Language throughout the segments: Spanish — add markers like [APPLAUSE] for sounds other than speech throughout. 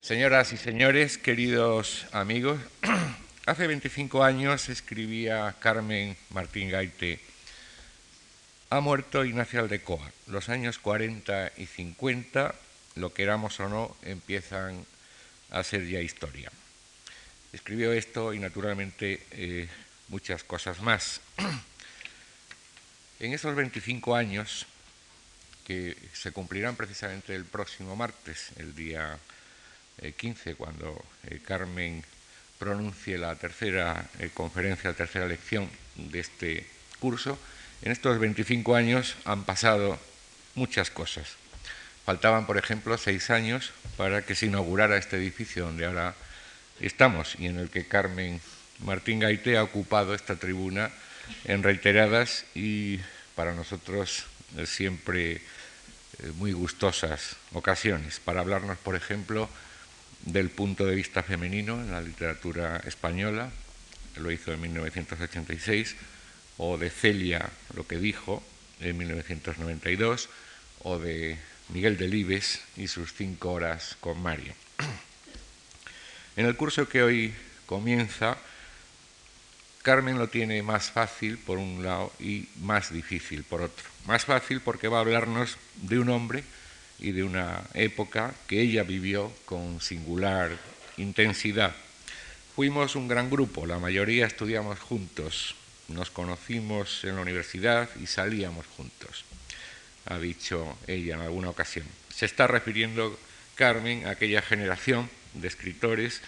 Señoras y señores, queridos amigos, [CLEARS THROAT] hace 25 años escribía Carmen Martín Gaite, ha muerto Ignacio Aldecoa. Los años 40 y 50, lo queramos o no, empiezan a ser ya historia. Escribió esto y naturalmente eh, muchas cosas más. [CLEARS THROAT] En esos 25 años, que se cumplirán precisamente el próximo martes, el día 15, eh, cuando eh, Carmen pronuncie la tercera eh, conferencia, la tercera lección de este curso, en estos 25 años han pasado muchas cosas. Faltaban, por ejemplo, seis años para que se inaugurara este edificio donde ahora estamos y en el que Carmen Martín Gaite ha ocupado esta tribuna en reiteradas y para nosotros siempre muy gustosas ocasiones, para hablarnos, por ejemplo, del punto de vista femenino en la literatura española, lo hizo en 1986, o de Celia, lo que dijo, en 1992, o de Miguel Delibes y sus cinco horas con Mario. En el curso que hoy comienza, Carmen lo tiene más fácil por un lado y más difícil por otro. Más fácil porque va a hablarnos de un hombre y de una época que ella vivió con singular intensidad. Fuimos un gran grupo, la mayoría estudiamos juntos, nos conocimos en la universidad y salíamos juntos, ha dicho ella en alguna ocasión. Se está refiriendo Carmen a aquella generación de escritores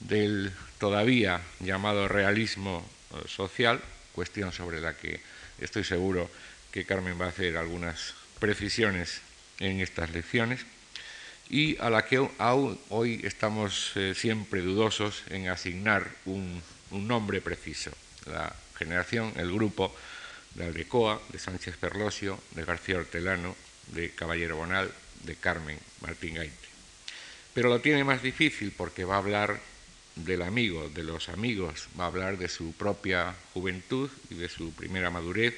del todavía llamado realismo eh, social, cuestión sobre la que estoy seguro que Carmen va a hacer algunas precisiones en estas lecciones y a la que aún hoy estamos eh, siempre dudosos en asignar un, nombre preciso. La generación, el grupo de Aldecoa, de Sánchez Perlosio, de García Hortelano, de Caballero Bonal, de Carmen Martín Gaite. Pero lo tiene más difícil porque va a hablar del amigo, de los amigos, va a hablar de su propia juventud y de su primera madurez,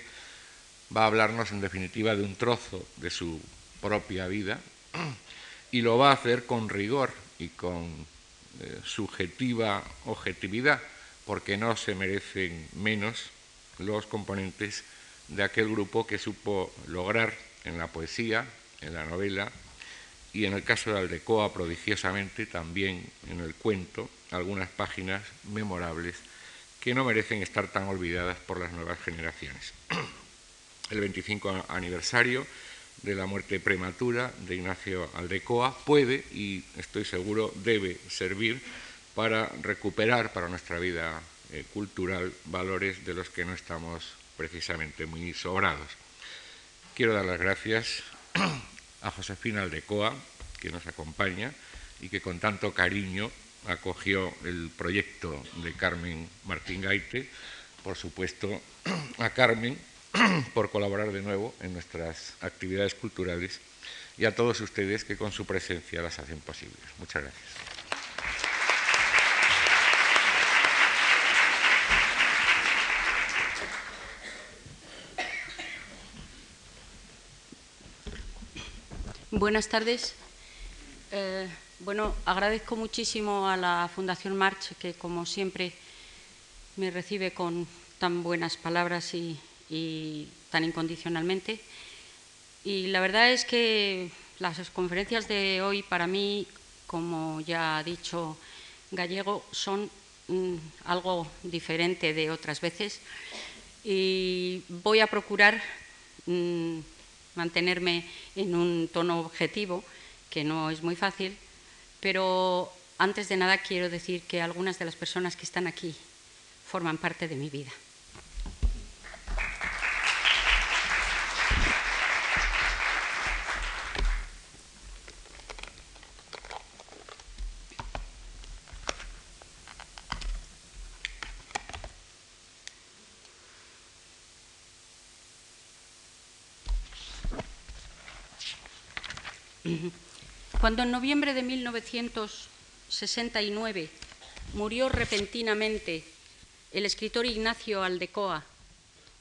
va a hablarnos en definitiva de un trozo de su propia vida y lo va a hacer con rigor y con eh, subjetiva objetividad, porque no se merecen menos los componentes de aquel grupo que supo lograr en la poesía, en la novela y en el caso de Aldecoa prodigiosamente también en el cuento algunas páginas memorables que no merecen estar tan olvidadas por las nuevas generaciones. [CLEARS THROAT] El 25 aniversario de la muerte prematura de Ignacio Aldecoa puede y estoy seguro debe servir para recuperar para nuestra vida eh, cultural valores de los que no estamos precisamente muy sobrados. Quiero dar las gracias a Josefina Aldecoa, que nos acompaña y que con tanto cariño acogió el proyecto de Carmen Martín Gaite, por supuesto a Carmen, [CLEARS THROAT] por colaborar de nuevo en nuestras actividades culturales y a todos ustedes que con su presencia las hacen posibles. Muchas gracias. Buenas tardes. Eh, bueno, agradezco muchísimo a la Fundación March que, como siempre, me recibe con tan buenas palabras y, y tan incondicionalmente. Y la verdad es que las conferencias de hoy para mí, como ya ha dicho Gallego, son mm, algo diferente de otras veces y voy a procurar mm, mantenerme en un tono objetivo, que no es muy fácil, pero antes de nada quiero decir que algunas de las personas que están aquí forman parte de mi vida. Cuando en noviembre de 1969 murió repentinamente el escritor Ignacio Aldecoa,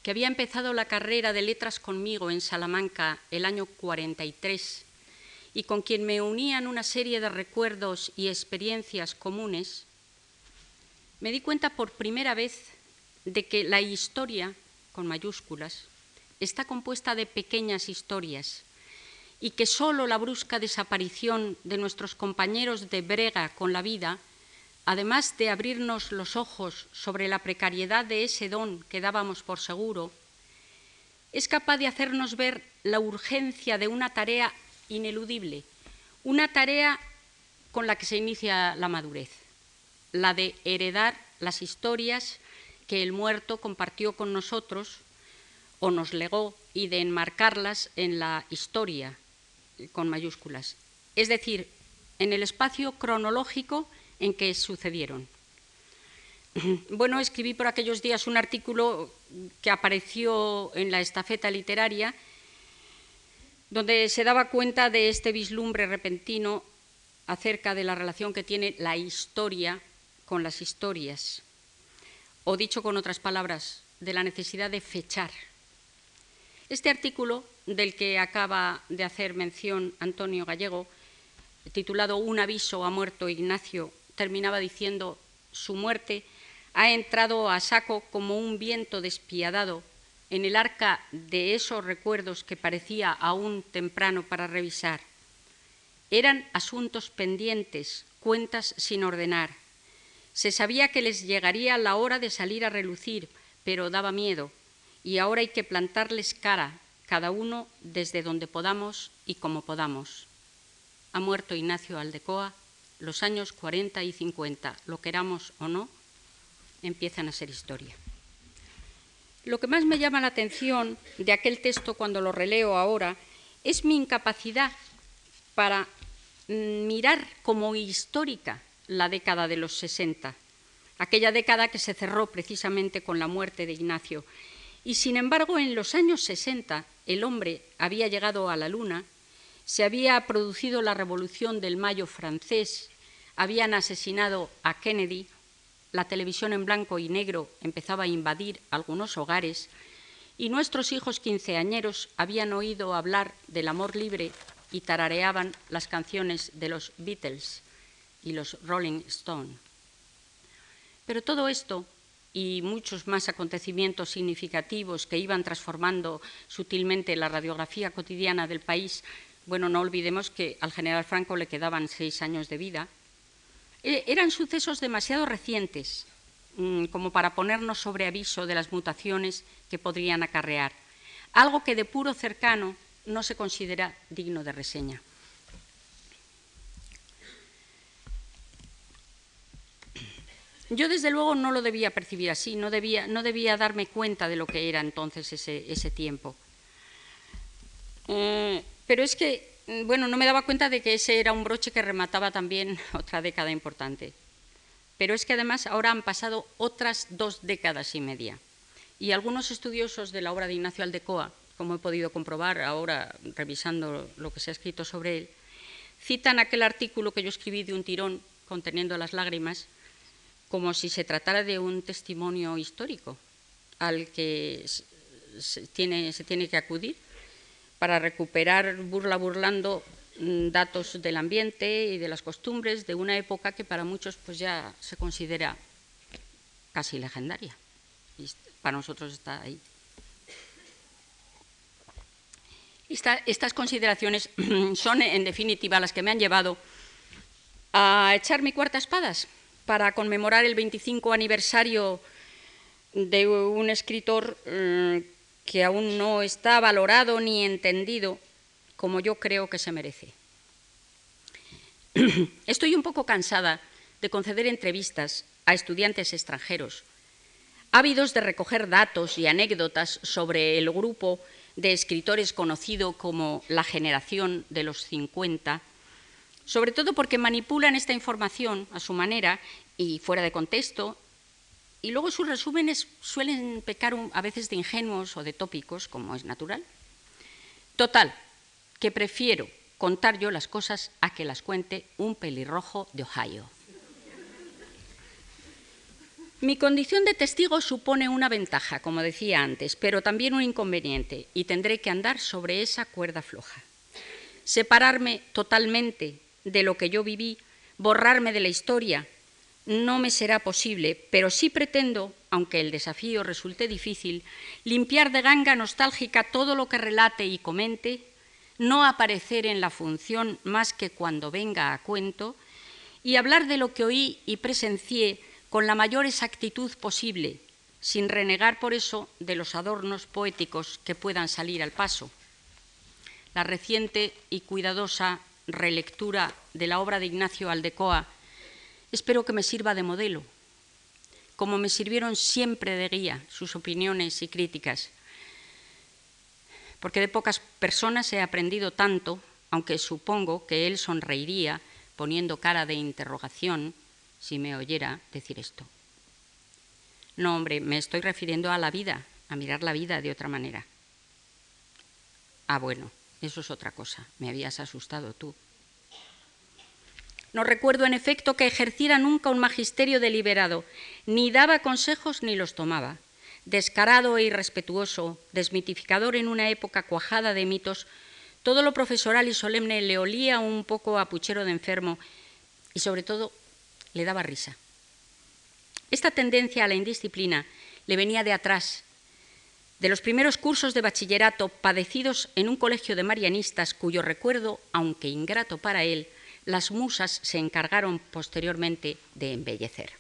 que había empezado la carrera de letras conmigo en Salamanca el año 43 y con quien me unían una serie de recuerdos y experiencias comunes, me di cuenta por primera vez de que la historia, con mayúsculas, está compuesta de pequeñas historias y que sólo la brusca desaparición de nuestros compañeros de brega con la vida, además de abrirnos los ojos sobre la precariedad de ese don que dábamos por seguro, es capaz de hacernos ver la urgencia de una tarea ineludible, una tarea con la que se inicia la madurez, la de heredar las historias que el muerto compartió con nosotros o nos legó y de enmarcarlas en la historia con mayúsculas, es decir, en el espacio cronológico en que sucedieron. [CLEARS THROAT] Bueno, escribí por aquellos días un artículo que apareció en la estafeta literaria, donde se daba cuenta de este vislumbre repentino acerca de la relación que tiene la historia con las historias, o dicho con otras palabras, de la necesidad de fechar. Este artículo, del que acaba de hacer mención Antonio Gallego, titulado Un aviso ha muerto Ignacio, terminaba diciendo, su muerte ha entrado a saco como un viento despiadado en el arca de esos recuerdos que parecía aún temprano para revisar. Eran asuntos pendientes, cuentas sin ordenar. Se sabía que les llegaría la hora de salir a relucir, pero daba miedo, y ahora hay que plantarles cara, cada uno desde donde podamos y como podamos. Ha muerto Ignacio Aldecoa, los años 40 y 50, lo queramos o no, empiezan a ser historia. Lo que más me llama la atención de aquel texto cuando lo releo ahora es mi incapacidad para mirar como histórica la década de los 60, aquella década que se cerró precisamente con la muerte de Ignacio. Y sin embargo, en los años 60 el hombre había llegado a la luna, se había producido la revolución del Mayo francés, habían asesinado a Kennedy, la televisión en blanco y negro empezaba a invadir algunos hogares y nuestros hijos quinceañeros habían oído hablar del amor libre y tarareaban las canciones de los Beatles y los Rolling Stones. Pero todo esto y muchos más acontecimientos significativos que iban transformando sutilmente la radiografía cotidiana del país, bueno, no olvidemos que al general Franco le quedaban seis años de vida, eh, eran sucesos demasiado recientes mm, como para ponernos sobre aviso de las mutaciones que podrían acarrear, algo que de puro cercano no se considera digno de reseña. Yo desde luego no lo debía percibir así, no debía, no debía darme cuenta de lo que era entonces ese, tiempo. Eh, pero es que Mm, bueno, no me daba cuenta de que ese era un broche que remataba también [LAUGHS] otra década importante. Pero es que además ahora han pasado otras dos décadas y media. Y algunos estudiosos de la obra de Ignacio Aldecoa, como he podido comprobar ahora revisando lo que se ha escrito sobre él, citan aquel artículo que yo escribí de un tirón conteniendo las lágrimas como si se tratara de un testimonio histórico al que se tiene, que acudir para recuperar burla burlando mm, datos del ambiente y de las costumbres de una época que para muchos pues ya se considera casi legendaria. Y para nosotros está ahí. estas consideraciones [CLEARS THROAT] son, en definitiva, las que me han llevado a echar mi cuarta espadas para conmemorar el 25 aniversario de un escritor mm, que aún no está valorado ni entendido como yo creo que se merece. [CLEARS THROAT] Estoy un poco cansada de conceder entrevistas a estudiantes extranjeros, ávidos de recoger datos y anécdotas sobre el grupo de escritores conocido como la generación de los 50, sobre todo porque manipulan esta información a su manera y fuera de contexto y luego sus resúmenes suelen pecar a veces de ingenuos o de tópicos, como es natural. Total, que prefiero contar yo las cosas a que las cuente un pelirrojo de Ohio. Mi condición de testigo supone una ventaja, como decía antes, pero también un inconveniente, y tendré que andar sobre esa cuerda floja. separarme totalmente de lo que yo viví, borrarme de la historia, no me será posible, pero sí pretendo, aunque el desafío resulte difícil, limpiar de ganga nostálgica todo lo que relate y comente, no aparecer en la función más que cuando venga a cuento, y hablar de lo que oí y presencié con la mayor exactitud posible, sin renegar por eso de los adornos poéticos que puedan salir al paso. La reciente y cuidadosa relectura de la obra de Ignacio Aldecoa espero que me sirva de modelo, como me sirvieron siempre de guía sus opiniones y críticas, porque de pocas personas he aprendido tanto, aunque supongo que él sonreiría poniendo cara de interrogación si me oyera decir esto. No, hombre, me estoy refiriendo a la vida, a mirar la vida de otra manera. Ah, bueno, eso es otra cosa. Me habías asustado tú. No recuerdo, en efecto, que ejerciera nunca un magisterio deliberado, ni daba consejos ni los tomaba. Descarado e irrespetuoso, desmitificador en una época cuajada de mitos, todo lo profesoral y solemne le olía un poco a puchero de enfermo y, sobre todo, le daba risa. Esta tendencia a la indisciplina le venía de atrás, de los primeros cursos de bachillerato padecidos en un colegio de marianistas cuyo recuerdo, aunque ingrato para él, las musas se encargaron posteriormente de embellecer.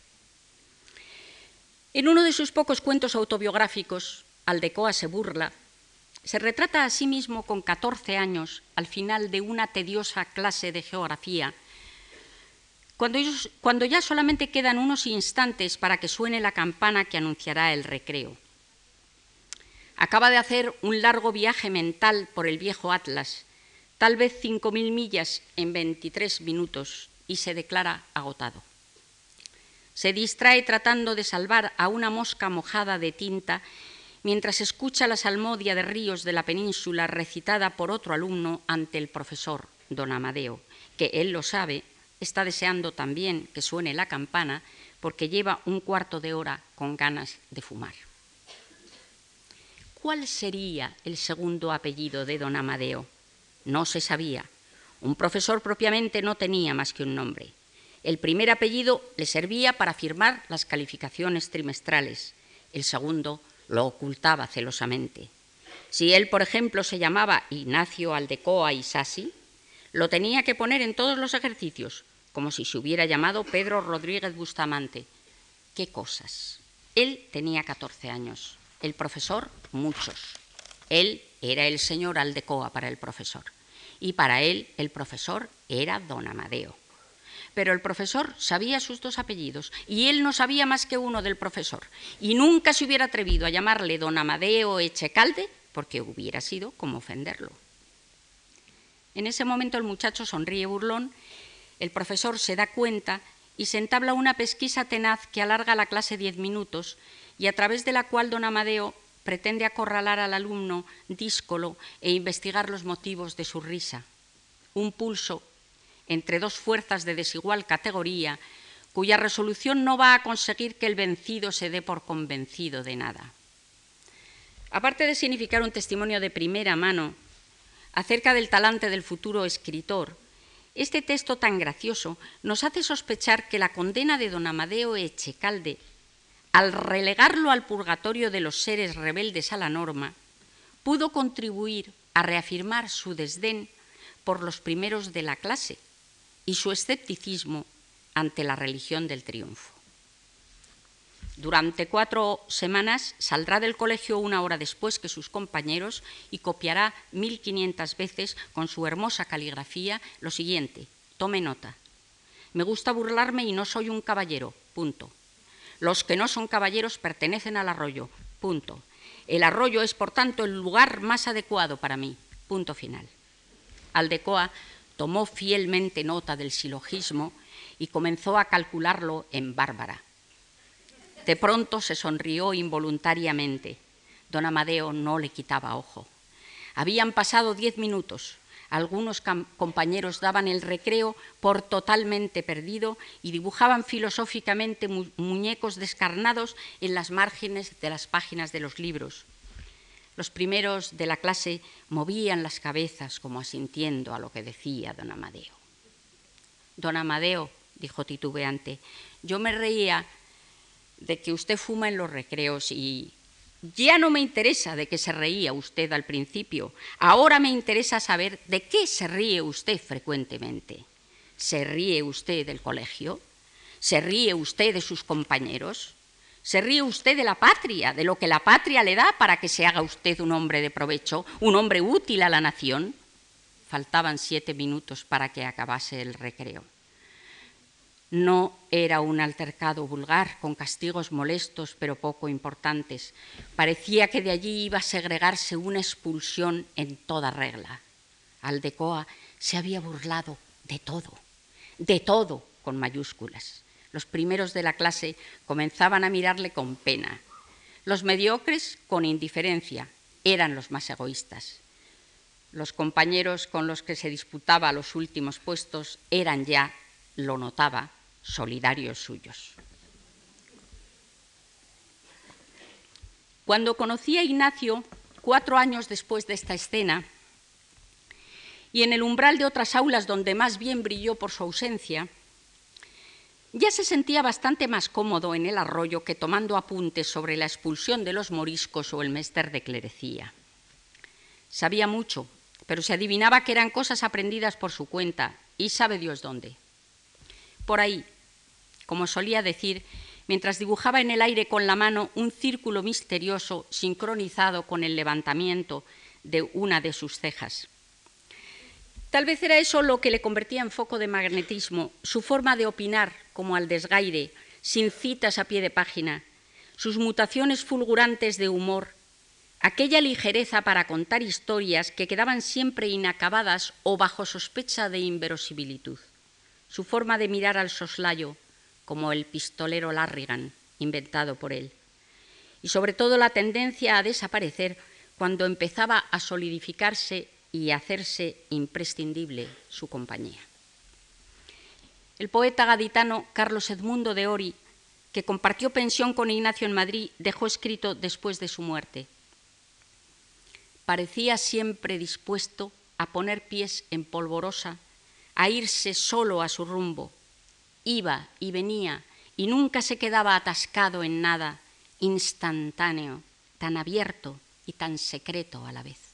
En uno de sus pocos cuentos autobiográficos, Aldecoa se burla, se retrata a sí mismo con 14 años al final de una tediosa clase de geografía cuando, ya solamente quedan unos instantes para que suene la campana que anunciará el recreo. Acaba de hacer un largo viaje mental por el viejo Atlas, tal vez 5.000 millas en 23 minutos, y se declara agotado. Se distrae tratando de salvar a una mosca mojada de tinta mientras escucha la salmodia de ríos de la península recitada por otro alumno ante el profesor, don Amadeo, que él lo sabe está deseando también que suene la campana porque lleva un cuarto de hora con ganas de fumar. ¿Cuál sería el segundo apellido de don Amadeo? No se sabía. Un profesor propiamente no tenía más que un nombre. El primer apellido le servía para firmar las calificaciones trimestrales. El segundo lo ocultaba celosamente. Si él, por ejemplo, se llamaba Ignacio Aldecoa Isasi, lo tenía que poner en todos los ejercicios, como si se hubiera llamado Pedro Rodríguez Bustamante. ¿Qué cosas? Él tenía 14 años, el profesor muchos. Él era el señor Aldecoa para el profesor y para él el profesor era don Amadeo. Pero el profesor sabía sus dos apellidos y él no sabía más que uno del profesor y nunca se hubiera atrevido a llamarle don Amadeo Echecalde porque hubiera sido como ofenderlo. En ese momento el muchacho sonríe burlón el profesor se da cuenta y se entabla una pesquisa tenaz que alarga la clase diez minutos y a través de la cual don Amadeo pretende acorralar al alumno díscolo e investigar los motivos de su risa. Un pulso entre dos fuerzas de desigual categoría cuya resolución no va a conseguir que el vencido se dé por convencido de nada. Aparte de significar un testimonio de primera mano acerca del talante del futuro escritor, este texto tan gracioso nos hace sospechar que la condena de don Amadeo Echecalde, al relegarlo al purgatorio de los seres rebeldes a la norma, pudo contribuir a reafirmar su desdén por los primeros de la clase y su escepticismo ante la religión del triunfo. Durante cuatro semanas saldrá del colegio una hora después que sus compañeros y copiará 1500 veces con su hermosa caligrafía lo siguiente. Tome nota. Me gusta burlarme y no soy un caballero. Punto. Los que no son caballeros pertenecen al arroyo. Punto. El arroyo es, por tanto, el lugar más adecuado para mí. Punto final. Aldecoa tomó fielmente nota del silogismo y comenzó a calcularlo en bárbara. De pronto se sonrió involuntariamente. Don Amadeo no le quitaba ojo. Habían pasado diez minutos. Algunos compañeros daban el recreo por totalmente perdido y dibujaban filosóficamente muñecos descarnados en las márgenes de las páginas de los libros. Los primeros de la clase movían las cabezas como asintiendo a lo que decía don Amadeo. Don Amadeo, dijo titubeante, yo me reía de que usted fuma en los recreos y ya no me interesa de qué se reía usted al principio, ahora me interesa saber de qué se ríe usted frecuentemente. ¿Se ríe usted del colegio? ¿Se ríe usted de sus compañeros? ¿Se ríe usted de la patria, de lo que la patria le da para que se haga usted un hombre de provecho, un hombre útil a la nación? Faltaban siete minutos para que acabase el recreo. No era un altercado vulgar con castigos molestos pero poco importantes. Parecía que de allí iba a segregarse una expulsión en toda regla. Aldecoa se había burlado de todo, de todo con mayúsculas. Los primeros de la clase comenzaban a mirarle con pena. Los mediocres con indiferencia eran los más egoístas. Los compañeros con los que se disputaba los últimos puestos eran ya, lo notaba, solidarios suyos. Cuando conocí a Ignacio, cuatro años después de esta escena, y en el umbral de otras aulas donde más bien brilló por su ausencia, ya se sentía bastante más cómodo en el arroyo que tomando apuntes sobre la expulsión de los moriscos o el mester de clerecía. Sabía mucho, pero se adivinaba que eran cosas aprendidas por su cuenta, y sabe Dios dónde. Por ahí, como solía decir, mientras dibujaba en el aire con la mano un círculo misterioso sincronizado con el levantamiento de una de sus cejas. Tal vez era eso lo que le convertía en foco de magnetismo, su forma de opinar como al desgaire, sin citas a pie de página, sus mutaciones fulgurantes de humor, aquella ligereza para contar historias que quedaban siempre inacabadas o bajo sospecha de inverosimilitud, su forma de mirar al soslayo, como el pistolero Larrigan, inventado por él. Y sobre todo la tendencia a desaparecer cuando empezaba a solidificarse y hacerse imprescindible su compañía. El poeta gaditano Carlos Edmundo de Ori, que compartió pensión con Ignacio en Madrid, dejó escrito después de su muerte. Parecía siempre dispuesto a poner pies en polvorosa, a irse solo a su rumbo, iba y venía y nunca se quedaba atascado en nada, instantáneo, tan abierto y tan secreto a la vez.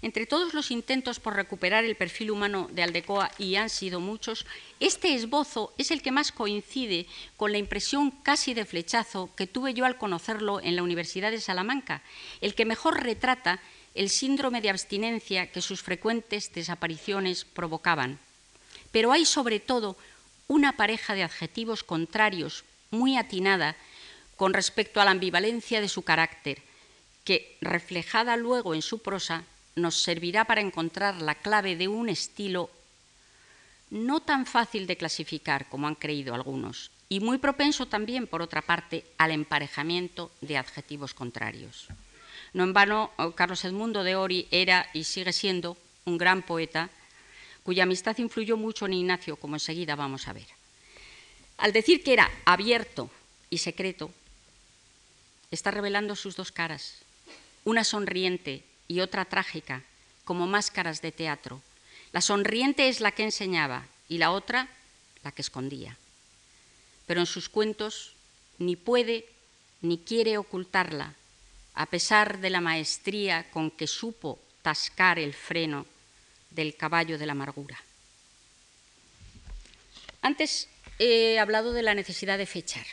Entre todos los intentos por recuperar el perfil humano de Aldecoa, y han sido muchos, este esbozo es el que más coincide con la impresión casi de flechazo que tuve yo al conocerlo en la Universidad de Salamanca, el que mejor retrata el síndrome de abstinencia que sus frecuentes desapariciones provocaban. Pero hay sobre todo una pareja de adjetivos contrarios muy atinada con respecto a la ambivalencia de su carácter, que, reflejada luego en su prosa, nos servirá para encontrar la clave de un estilo no tan fácil de clasificar como han creído algunos, y muy propenso también, por otra parte, al emparejamiento de adjetivos contrarios. No en vano, Carlos Edmundo de Ori era y sigue siendo un gran poeta cuya amistad influyó mucho en Ignacio, como enseguida vamos a ver. Al decir que era abierto y secreto, está revelando sus dos caras, una sonriente y otra trágica, como máscaras de teatro. La sonriente es la que enseñaba y la otra la que escondía. Pero en sus cuentos ni puede ni quiere ocultarla, a pesar de la maestría con que supo tascar el freno del caballo de la amargura. Antes he hablado de la necesidad de fechar,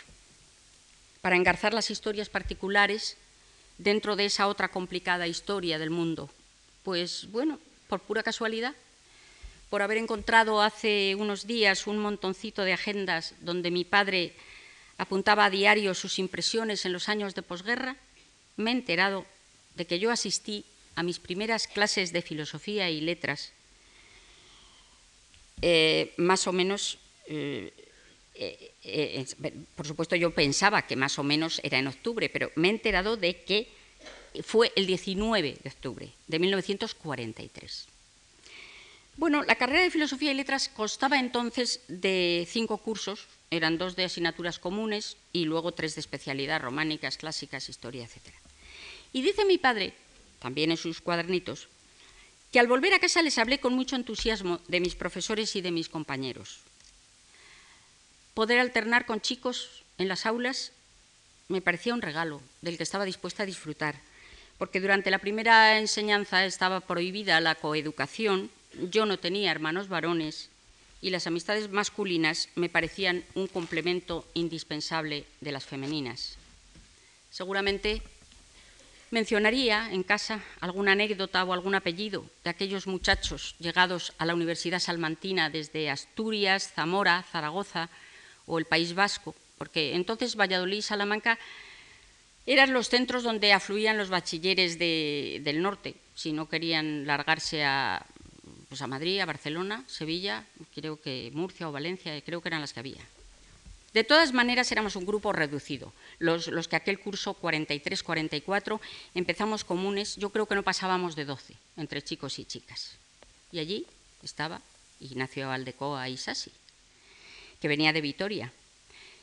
para engarzar las historias particulares dentro de esa otra complicada historia del mundo. Pues bueno, por pura casualidad, por haber encontrado hace unos días un montoncito de agendas donde mi padre apuntaba a diario sus impresiones en los años de posguerra, me he enterado de que yo asistí a mis primeras clases de filosofía y letras, eh, más o menos, eh, eh, por supuesto yo pensaba que más o menos era en octubre, pero me he enterado de que fue el 19 de octubre de 1943. Bueno, la carrera de Filosofía y Letras constaba entonces de cinco cursos, eran dos de asignaturas comunes y luego tres de especialidad, románicas, clásicas, historia, etc. Y dice mi padre, también en sus cuadernitos, que al volver a casa les hablé con mucho entusiasmo de mis profesores y de mis compañeros. Poder alternar con chicos en las aulas me parecía un regalo del que estaba dispuesta a disfrutar, porque durante la primera enseñanza estaba prohibida la coeducación, yo no tenía hermanos varones y las amistades masculinas me parecían un complemento indispensable de las femeninas. Seguramente mencionaría en casa alguna anécdota o algún apellido de aquellos muchachos llegados a la Universidad Salmantina desde Asturias, Zamora, Zaragoza o el País Vasco, porque entonces Valladolid y Salamanca eran los centros donde afluían los bachilleres del norte, si no querían largarse a, pues a Madrid, a Barcelona, Sevilla, creo que Murcia o Valencia, creo que eran las que había. De todas maneras, éramos un grupo reducido. Los, que aquel curso 43-44 empezamos comunes, yo creo que no pasábamos de 12, entre chicos y chicas. Y allí estaba Ignacio Aldecoa Isasi, que venía de Vitoria,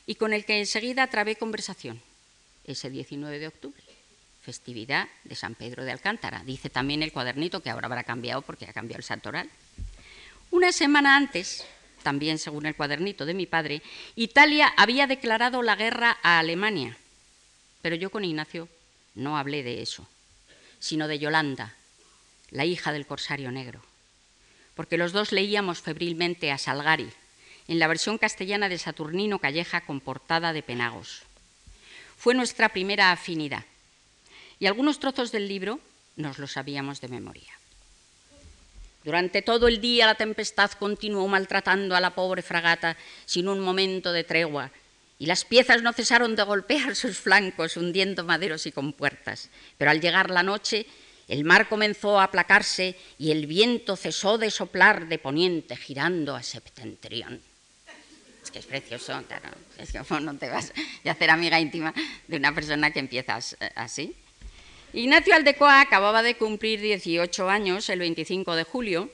y con el que enseguida trabé conversación, ese 19 de octubre, festividad de San Pedro de Alcántara. Dice también el cuadernito que ahora habrá cambiado porque ha cambiado el santoral. Una semana antes, también según el cuadernito de mi padre, Italia había declarado la guerra a Alemania. Pero yo con Ignacio no hablé de eso, sino de Yolanda, la hija del corsario negro, porque los dos leíamos febrilmente a Salgari, en la versión castellana de Saturnino Calleja con portada de Penagos. Fue nuestra primera afinidad y algunos trozos del libro nos los sabíamos de memoria. Durante todo el día la tempestad continuó maltratando a la pobre fragata sin un momento de tregua, y las piezas no cesaron de golpear sus flancos, hundiendo maderos y compuertas. Pero al llegar la noche, el mar comenzó a aplacarse y el viento cesó de soplar de poniente, girando a septentrión es que es precioso, claro. Es que no te vas a hacer amiga íntima de una persona que empiezas eh, así. Ignacio Aldecoa acababa de cumplir 18 años el 25 de julio.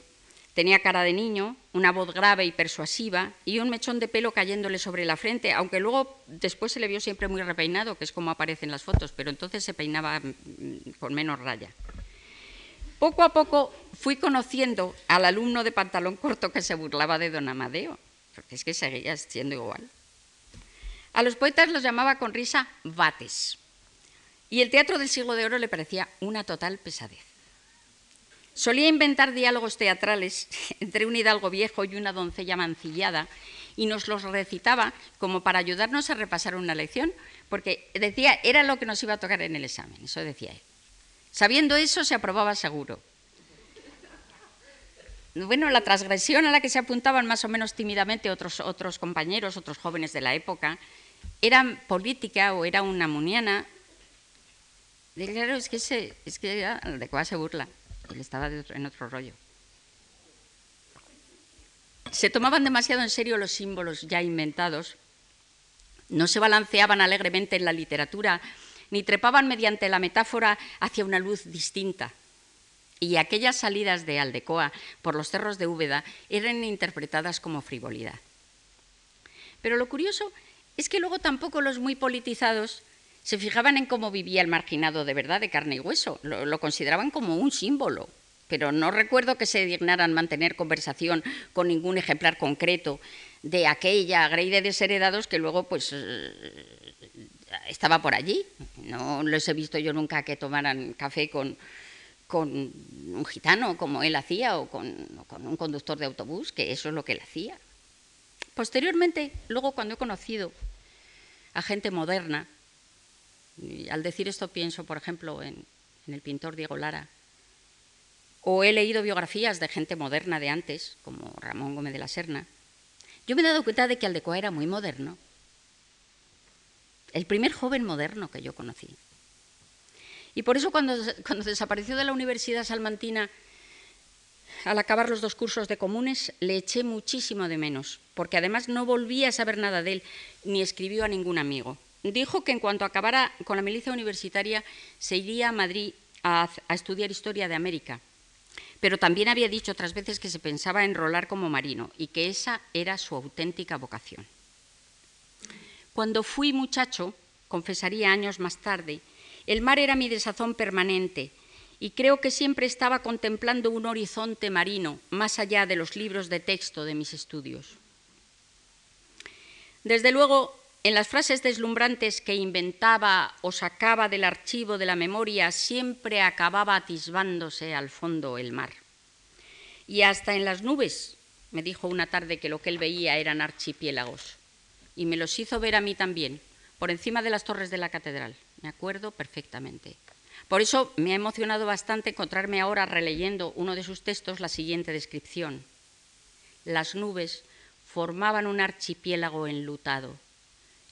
Tenía cara de niño, una voz grave y persuasiva y un mechón de pelo cayéndole sobre la frente, aunque luego después se le vio siempre muy repeinado, que es como aparece en las fotos, pero entonces se peinaba mm, con menos raya. Poco a poco fui conociendo al alumno de pantalón corto que se burlaba de don Amadeo porque es que seguía siendo igual. A los poetas los llamaba con risa vates, y el teatro del siglo de oro le parecía una total pesadez. Solía inventar diálogos teatrales [LAUGHS] entre un hidalgo viejo y una doncella mancillada, y nos los recitaba como para ayudarnos a repasar una lección, porque decía, era lo que nos iba a tocar en el examen, eso decía él. Sabiendo eso, se aprobaba seguro bueno, la transgresión a la que se apuntaban más o menos tímidamente otros, otros compañeros, otros jóvenes de la época, era política o era una muniana. Claro, es que, se, es que de cuál se burla, él estaba en otro rollo. Se tomaban demasiado en serio los símbolos ya inventados, no se balanceaban alegremente en la literatura, ni trepaban mediante la metáfora hacia una luz distinta y aquellas salidas de Aldecoa por los cerros de Úbeda eran interpretadas como frivolidad. Pero lo curioso es que luego tampoco los muy politizados se fijaban en cómo vivía el marginado de verdad, de carne y hueso, lo, consideraban como un símbolo, pero no recuerdo que se dignaran mantener conversación con ningún ejemplar concreto de aquella grey de desheredados que luego pues eh, estaba por allí. No les he visto yo nunca que tomaran café con, con un gitano como él hacía o con, un conductor de autobús, que eso es lo que él hacía. Posteriormente, luego cuando he conocido a gente moderna, al decir esto pienso, por ejemplo, en, el pintor Diego Lara, o he leído biografías de gente moderna de antes, como Ramón Gómez de la Serna, yo me he dado cuenta de que Aldecoa era muy moderno. El primer joven moderno que yo conocí. Y por eso cuando, desapareció de la Universidad Salmantina, al acabar los dos cursos de comunes, le eché muchísimo de menos, porque además no volvía a saber nada de él, ni escribió a ningún amigo. Dijo que en cuanto acabara con la milicia universitaria se iría a Madrid a, estudiar historia de América, pero también había dicho otras veces que se pensaba enrolar como marino y que esa era su auténtica vocación. Cuando fui muchacho, confesaría años más tarde, El mar era mi desazón permanente y creo que siempre estaba contemplando un horizonte marino más allá de los libros de texto de mis estudios. Desde luego, en las frases deslumbrantes que inventaba o sacaba del archivo de la memoria siempre acababa atisbándose al fondo el mar. Y hasta en las nubes me dijo una tarde que lo que él veía eran archipiélagos. Y me los hizo ver a mí también, por encima de las torres de la catedral. Me acuerdo perfectamente. Por eso me ha emocionado bastante encontrarme ahora releyendo uno de sus textos la siguiente descripción. Las nubes formaban un archipiélago enlutado.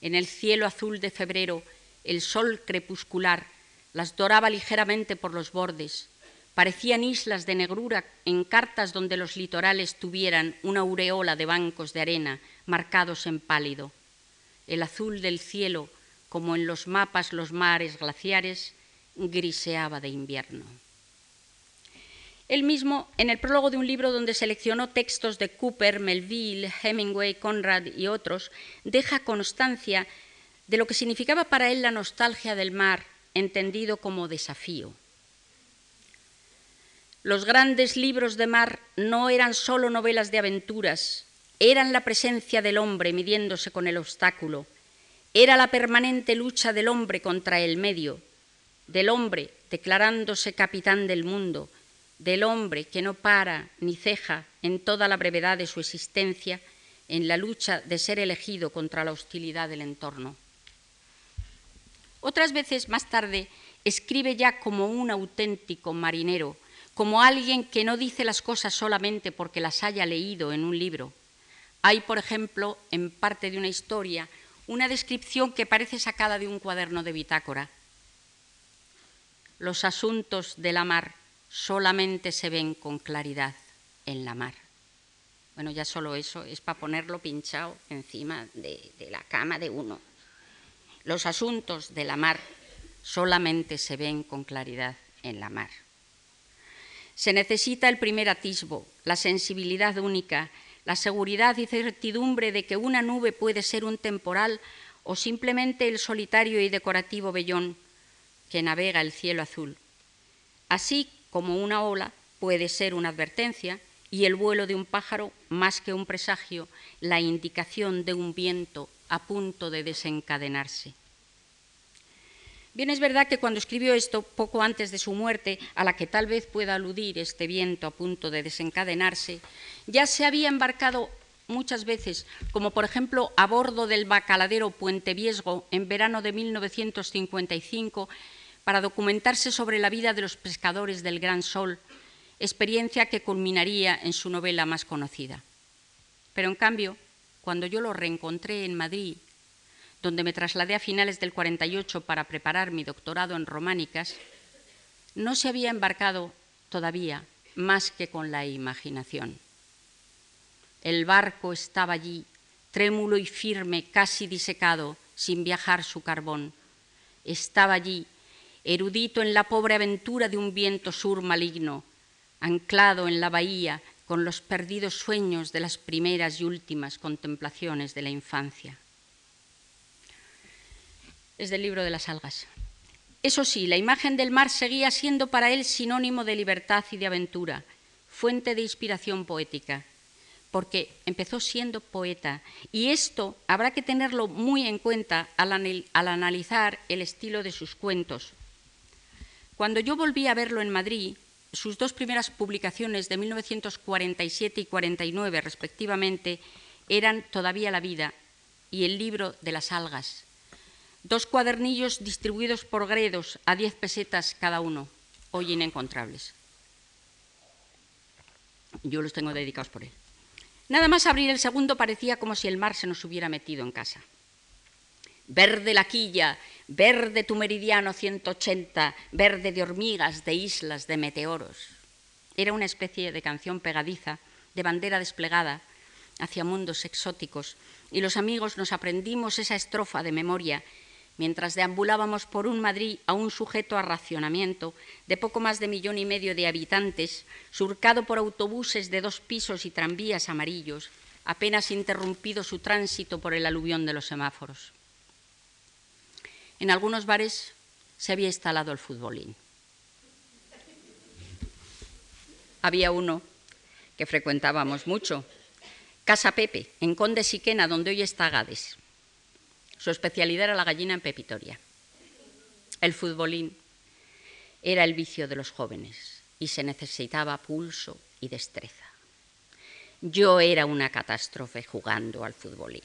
En el cielo azul de febrero, el sol crepuscular las doraba ligeramente por los bordes. Parecían islas de negrura en cartas donde los litorales tuvieran una aureola de bancos de arena marcados en pálido. El azul del cielo, como en los mapas los mares glaciares, griseaba de invierno. Él mismo, en el prólogo de un libro donde seleccionó textos de Cooper, Melville, Hemingway, Conrad y otros, deja constancia de lo que significaba para él la nostalgia del mar, entendido como desafío. Los grandes libros de mar no eran solo novelas de aventuras, eran la presencia del hombre midiéndose con el obstáculo, era la permanente lucha del hombre contra el medio, del hombre declarándose capitán del mundo, del hombre que no para ni ceja en toda la brevedad de su existencia en la lucha de ser elegido contra la hostilidad del entorno. Otras veces, más tarde, escribe ya como un auténtico marinero, como alguien que no dice las cosas solamente porque las haya leído en un libro. Hay, por ejemplo, en parte de una historia, una descripción que parece sacada de un cuaderno de bitácora. Los asuntos de la mar solamente se ven con claridad en la mar. Bueno, ya solo eso es para ponerlo pinchado encima de, de, la cama de uno. Los asuntos de la mar solamente se ven con claridad en la mar. Se necesita el primer atisbo, la sensibilidad única, la seguridad y certidumbre de que una nube puede ser un temporal o simplemente el solitario y decorativo vellón que navega el cielo azul. Así como una ola puede ser una advertencia y el vuelo de un pájaro más que un presagio, la indicación de un viento a punto de desencadenarse. Bien es verdad que cuando escribió esto, poco antes de su muerte, a la que tal vez pueda aludir este viento a punto de desencadenarse, ya se había embarcado muchas veces, como por ejemplo a bordo del bacaladero Puente Viesgo en verano de 1955, para documentarse sobre la vida de los pescadores del Gran Sol, experiencia que culminaría en su novela más conocida. Pero en cambio, cuando yo lo reencontré en Madrid, donde me trasladé a finales del 48 para preparar mi doctorado en románicas, no se había embarcado todavía más que con la imaginación. El barco estaba allí, trémulo y firme, casi disecado, sin viajar su carbón. Estaba allí, erudito en la pobre aventura de un viento sur maligno, anclado en la bahía con los perdidos sueños de las primeras y últimas contemplaciones de la infancia. Es del libro de las algas. Eso sí, la imagen del mar seguía siendo para él sinónimo de libertad y de aventura, fuente de inspiración poética, porque empezó siendo poeta. Y esto habrá que tenerlo muy en cuenta al, analizar el estilo de sus cuentos, cuando yo volví a verlo en Madrid, sus dos primeras publicaciones de 1947 y 49 respectivamente eran Todavía la vida y el libro de las algas, dos cuadernillos distribuidos por gredos a 10 pesetas cada uno, hoy inencontrables. Yo los tengo dedicados por él. Nada más abrir el segundo parecía como si el mar se nos hubiera metido en casa. Verde la quilla verde tu meridiano 180, verde de hormigas, de islas, de meteoros. Era una especie de canción pegadiza, de bandera desplegada hacia mundos exóticos, y los amigos nos aprendimos esa estrofa de memoria mientras deambulábamos por un Madrid a un sujeto a racionamiento de poco más de millón y medio de habitantes, surcado por autobuses de dos pisos y tranvías amarillos, apenas interrumpido su tránsito por el aluvión de los semáforos. En algunos bares se había instalado el futbolín. Había uno que frecuentábamos mucho, Casa Pepe, en Conde Siquena, donde hoy está Gades. Su especialidad era la gallina en pepitoria. El futbolín era el vicio de los jóvenes y se necesitaba pulso y destreza. Yo era una catástrofe jugando al futbolín.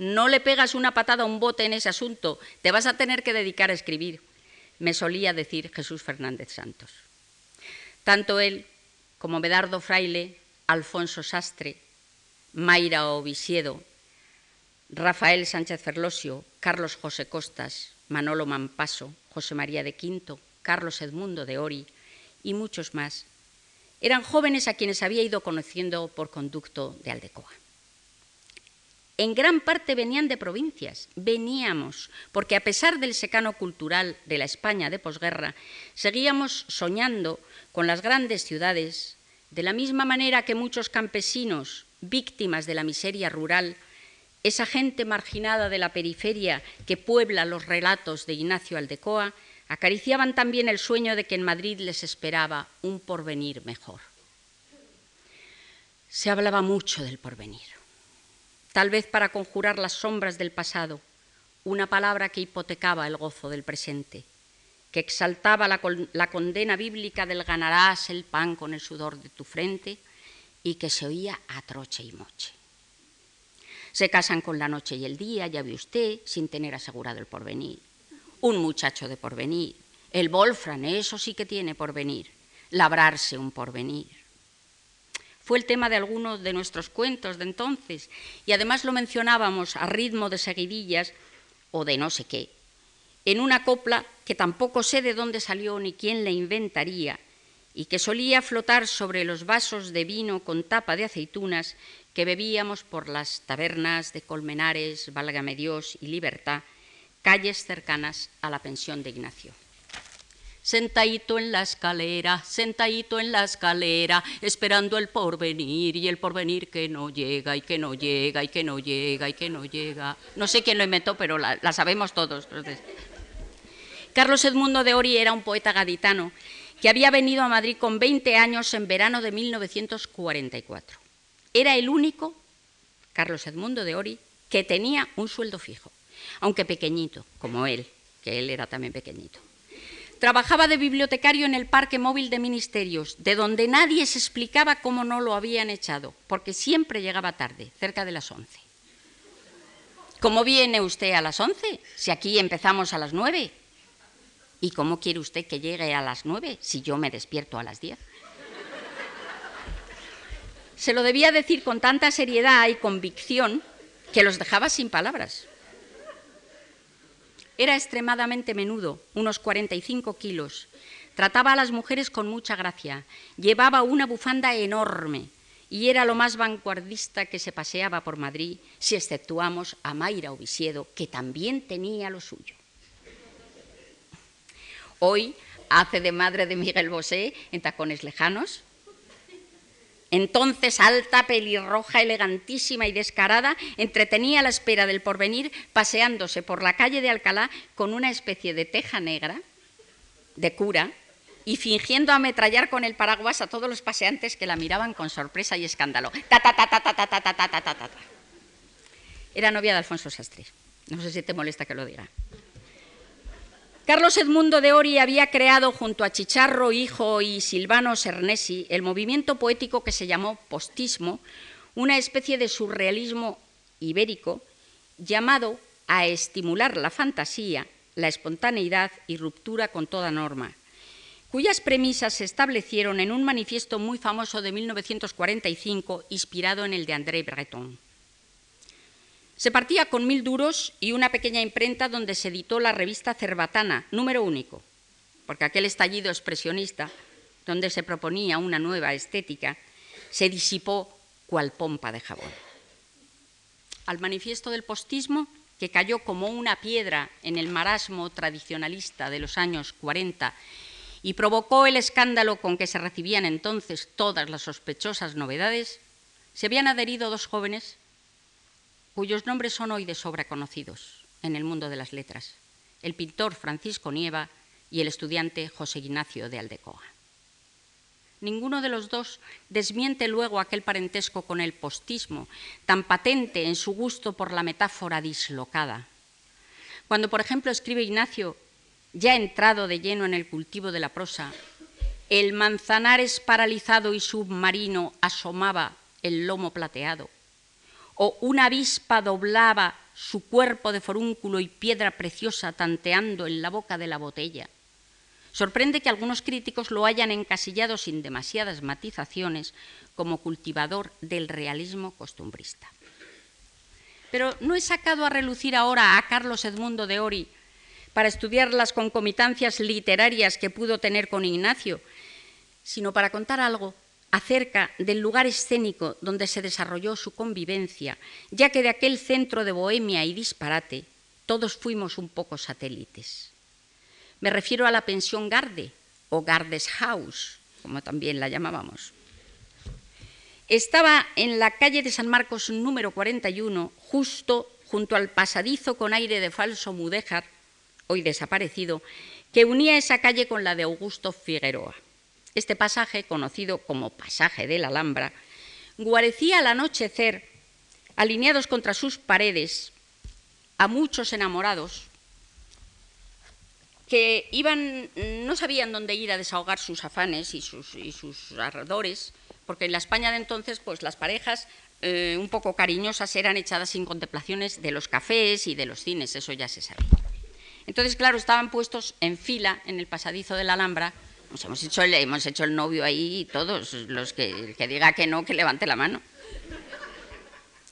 No le pegas una patada a un bote en ese asunto, te vas a tener que dedicar a escribir, me solía decir Jesús Fernández Santos. Tanto él como Medardo Fraile, Alfonso Sastre, Mayra Ovisiedo, Rafael Sánchez Ferlosio, Carlos José Costas, Manolo Mampaso, José María de Quinto, Carlos Edmundo de Ori y muchos más, eran jóvenes a quienes había ido conociendo por conducto de Aldecoa. En gran parte venían de provincias, veníamos, porque a pesar del secano cultural de la España de posguerra, seguíamos soñando con las grandes ciudades, de la misma manera que muchos campesinos, víctimas de la miseria rural, esa gente marginada de la periferia que puebla los relatos de Ignacio Aldecoa, acariciaban también el sueño de que en Madrid les esperaba un porvenir mejor. Se hablaba mucho del porvenir, tal vez para conjurar las sombras del pasado, una palabra que hipotecaba el gozo del presente, que exaltaba la, condena bíblica del ganarás el pan con el sudor de tu frente y que se oía a troche y moche. Se casan con la noche y el día, ya ve usted, sin tener asegurado el porvenir. Un muchacho de porvenir. El Wolfram, eso sí que tiene porvenir. Labrarse un porvenir. Fue el tema de algunos de nuestros cuentos de entonces y además lo mencionábamos a ritmo de seguidillas o de no sé qué, en una copla que tampoco sé de dónde salió ni quién la inventaría y que solía flotar sobre los vasos de vino con tapa de aceitunas que bebíamos por las tabernas de Colmenares, Válgame Dios y Libertad, calles cercanas a la pensión de Ignacio. Sentadito en la escalera, sentadito en la escalera, esperando el porvenir y el porvenir que no llega y que no llega y que no llega y que no llega. No sé quién lo inventó, pero la, sabemos todos. Carlos Edmundo de Ori era un poeta gaditano que había venido a Madrid con 20 años en verano de 1944. Era el único, Carlos Edmundo de Ori, que tenía un sueldo fijo, aunque pequeñito, como él, que él era también pequeñito. Trabajaba de bibliotecario en el Parque Móvil de Ministerios, de donde nadie se explicaba cómo no lo habían echado, porque siempre llegaba tarde, cerca de las 11. ¿Cómo viene usted a las 11? Si aquí empezamos a las 9. ¿Y cómo quiere usted que llegue a las 9 si yo me despierto a las 10? Se lo debía decir con tanta seriedad y convicción que los dejaba sin palabras. Era extremadamente menudo, unos 45 kilos. Trataba a las mujeres con mucha gracia. Llevaba una bufanda enorme y era lo más vanguardista que se paseaba por Madrid, si exceptuamos a Mayra Ovisiedo, que también tenía lo suyo. Hoy hace de madre de Miguel Bosé en Tacones Lejanos, entonces, alta, pelirroja, elegantísima y descarada, entretenía la espera del porvenir paseándose por la calle de Alcalá con una especie de teja negra, de cura, y fingiendo ametrallar con el paraguas a todos los paseantes que la miraban con sorpresa y escándalo. Era novia de Alfonso Sastre. No sé si te molesta que lo diga. Carlos Edmundo de Ori había creado junto a Chicharro, Hijo y Silvano Sernesi el movimiento poético que se llamó postismo, una especie de surrealismo ibérico llamado a estimular la fantasía, la espontaneidad y ruptura con toda norma, cuyas premisas se establecieron en un manifiesto muy famoso de 1945 inspirado en el de André Breton. Se partía con mil duros y una pequeña imprenta donde se editó la revista Cerbatana, número único, porque aquel estallido expresionista, donde se proponía una nueva estética, se disipó cual pompa de jabón. Al manifiesto del postismo, que cayó como una piedra en el marasmo tradicionalista de los años 40 y provocó el escándalo con que se recibían entonces todas las sospechosas novedades, se habían adherido dos jóvenes cuyos nombres son hoy de sobra conocidos en el mundo de las letras, el pintor Francisco Nieva y el estudiante José Ignacio de Aldecoa. Ninguno de los dos desmiente luego aquel parentesco con el postismo, tan patente en su gusto por la metáfora dislocada. Cuando, por ejemplo, escribe Ignacio, ya entrado de lleno en el cultivo de la prosa, el manzanares paralizado y submarino asomaba el lomo plateado, o una avispa doblaba su cuerpo de forúnculo y piedra preciosa tanteando en la boca de la botella Sorprende que algunos críticos lo hayan encasillado sin demasiadas matizaciones como cultivador del realismo costumbrista. Pero no he sacado a relucir ahora a Carlos Edmundo de Ori para estudiar las concomitancias literarias que pudo tener con Ignacio, sino para contar algo acerca del lugar escénico donde se desarrolló su convivencia, ya que de aquel centro de bohemia y disparate todos fuimos un poco satélites. Me refiero a la pensión Garde o Gardes House, como también la llamábamos. Estaba en la calle de San Marcos número 41, justo junto al pasadizo con aire de falso mudéjar, hoy desaparecido, que unía esa calle con la de Augusto Figueroa. Este pasaje, conocido como pasaje de la Alhambra, guarecía al anochecer, alineados contra sus paredes, a muchos enamorados que iban, no sabían dónde ir a desahogar sus afanes y sus, y ardores, porque en la España de entonces, pues las parejas eh, un poco cariñosas eran echadas sin contemplaciones de los cafés y de los cines, eso ya se sabe. Entonces, claro, estaban puestos en fila en el pasadizo de la Alhambra, pues hemos hecho el, hemos hecho el novio ahí y todos, los que, diga que no, que levante la mano.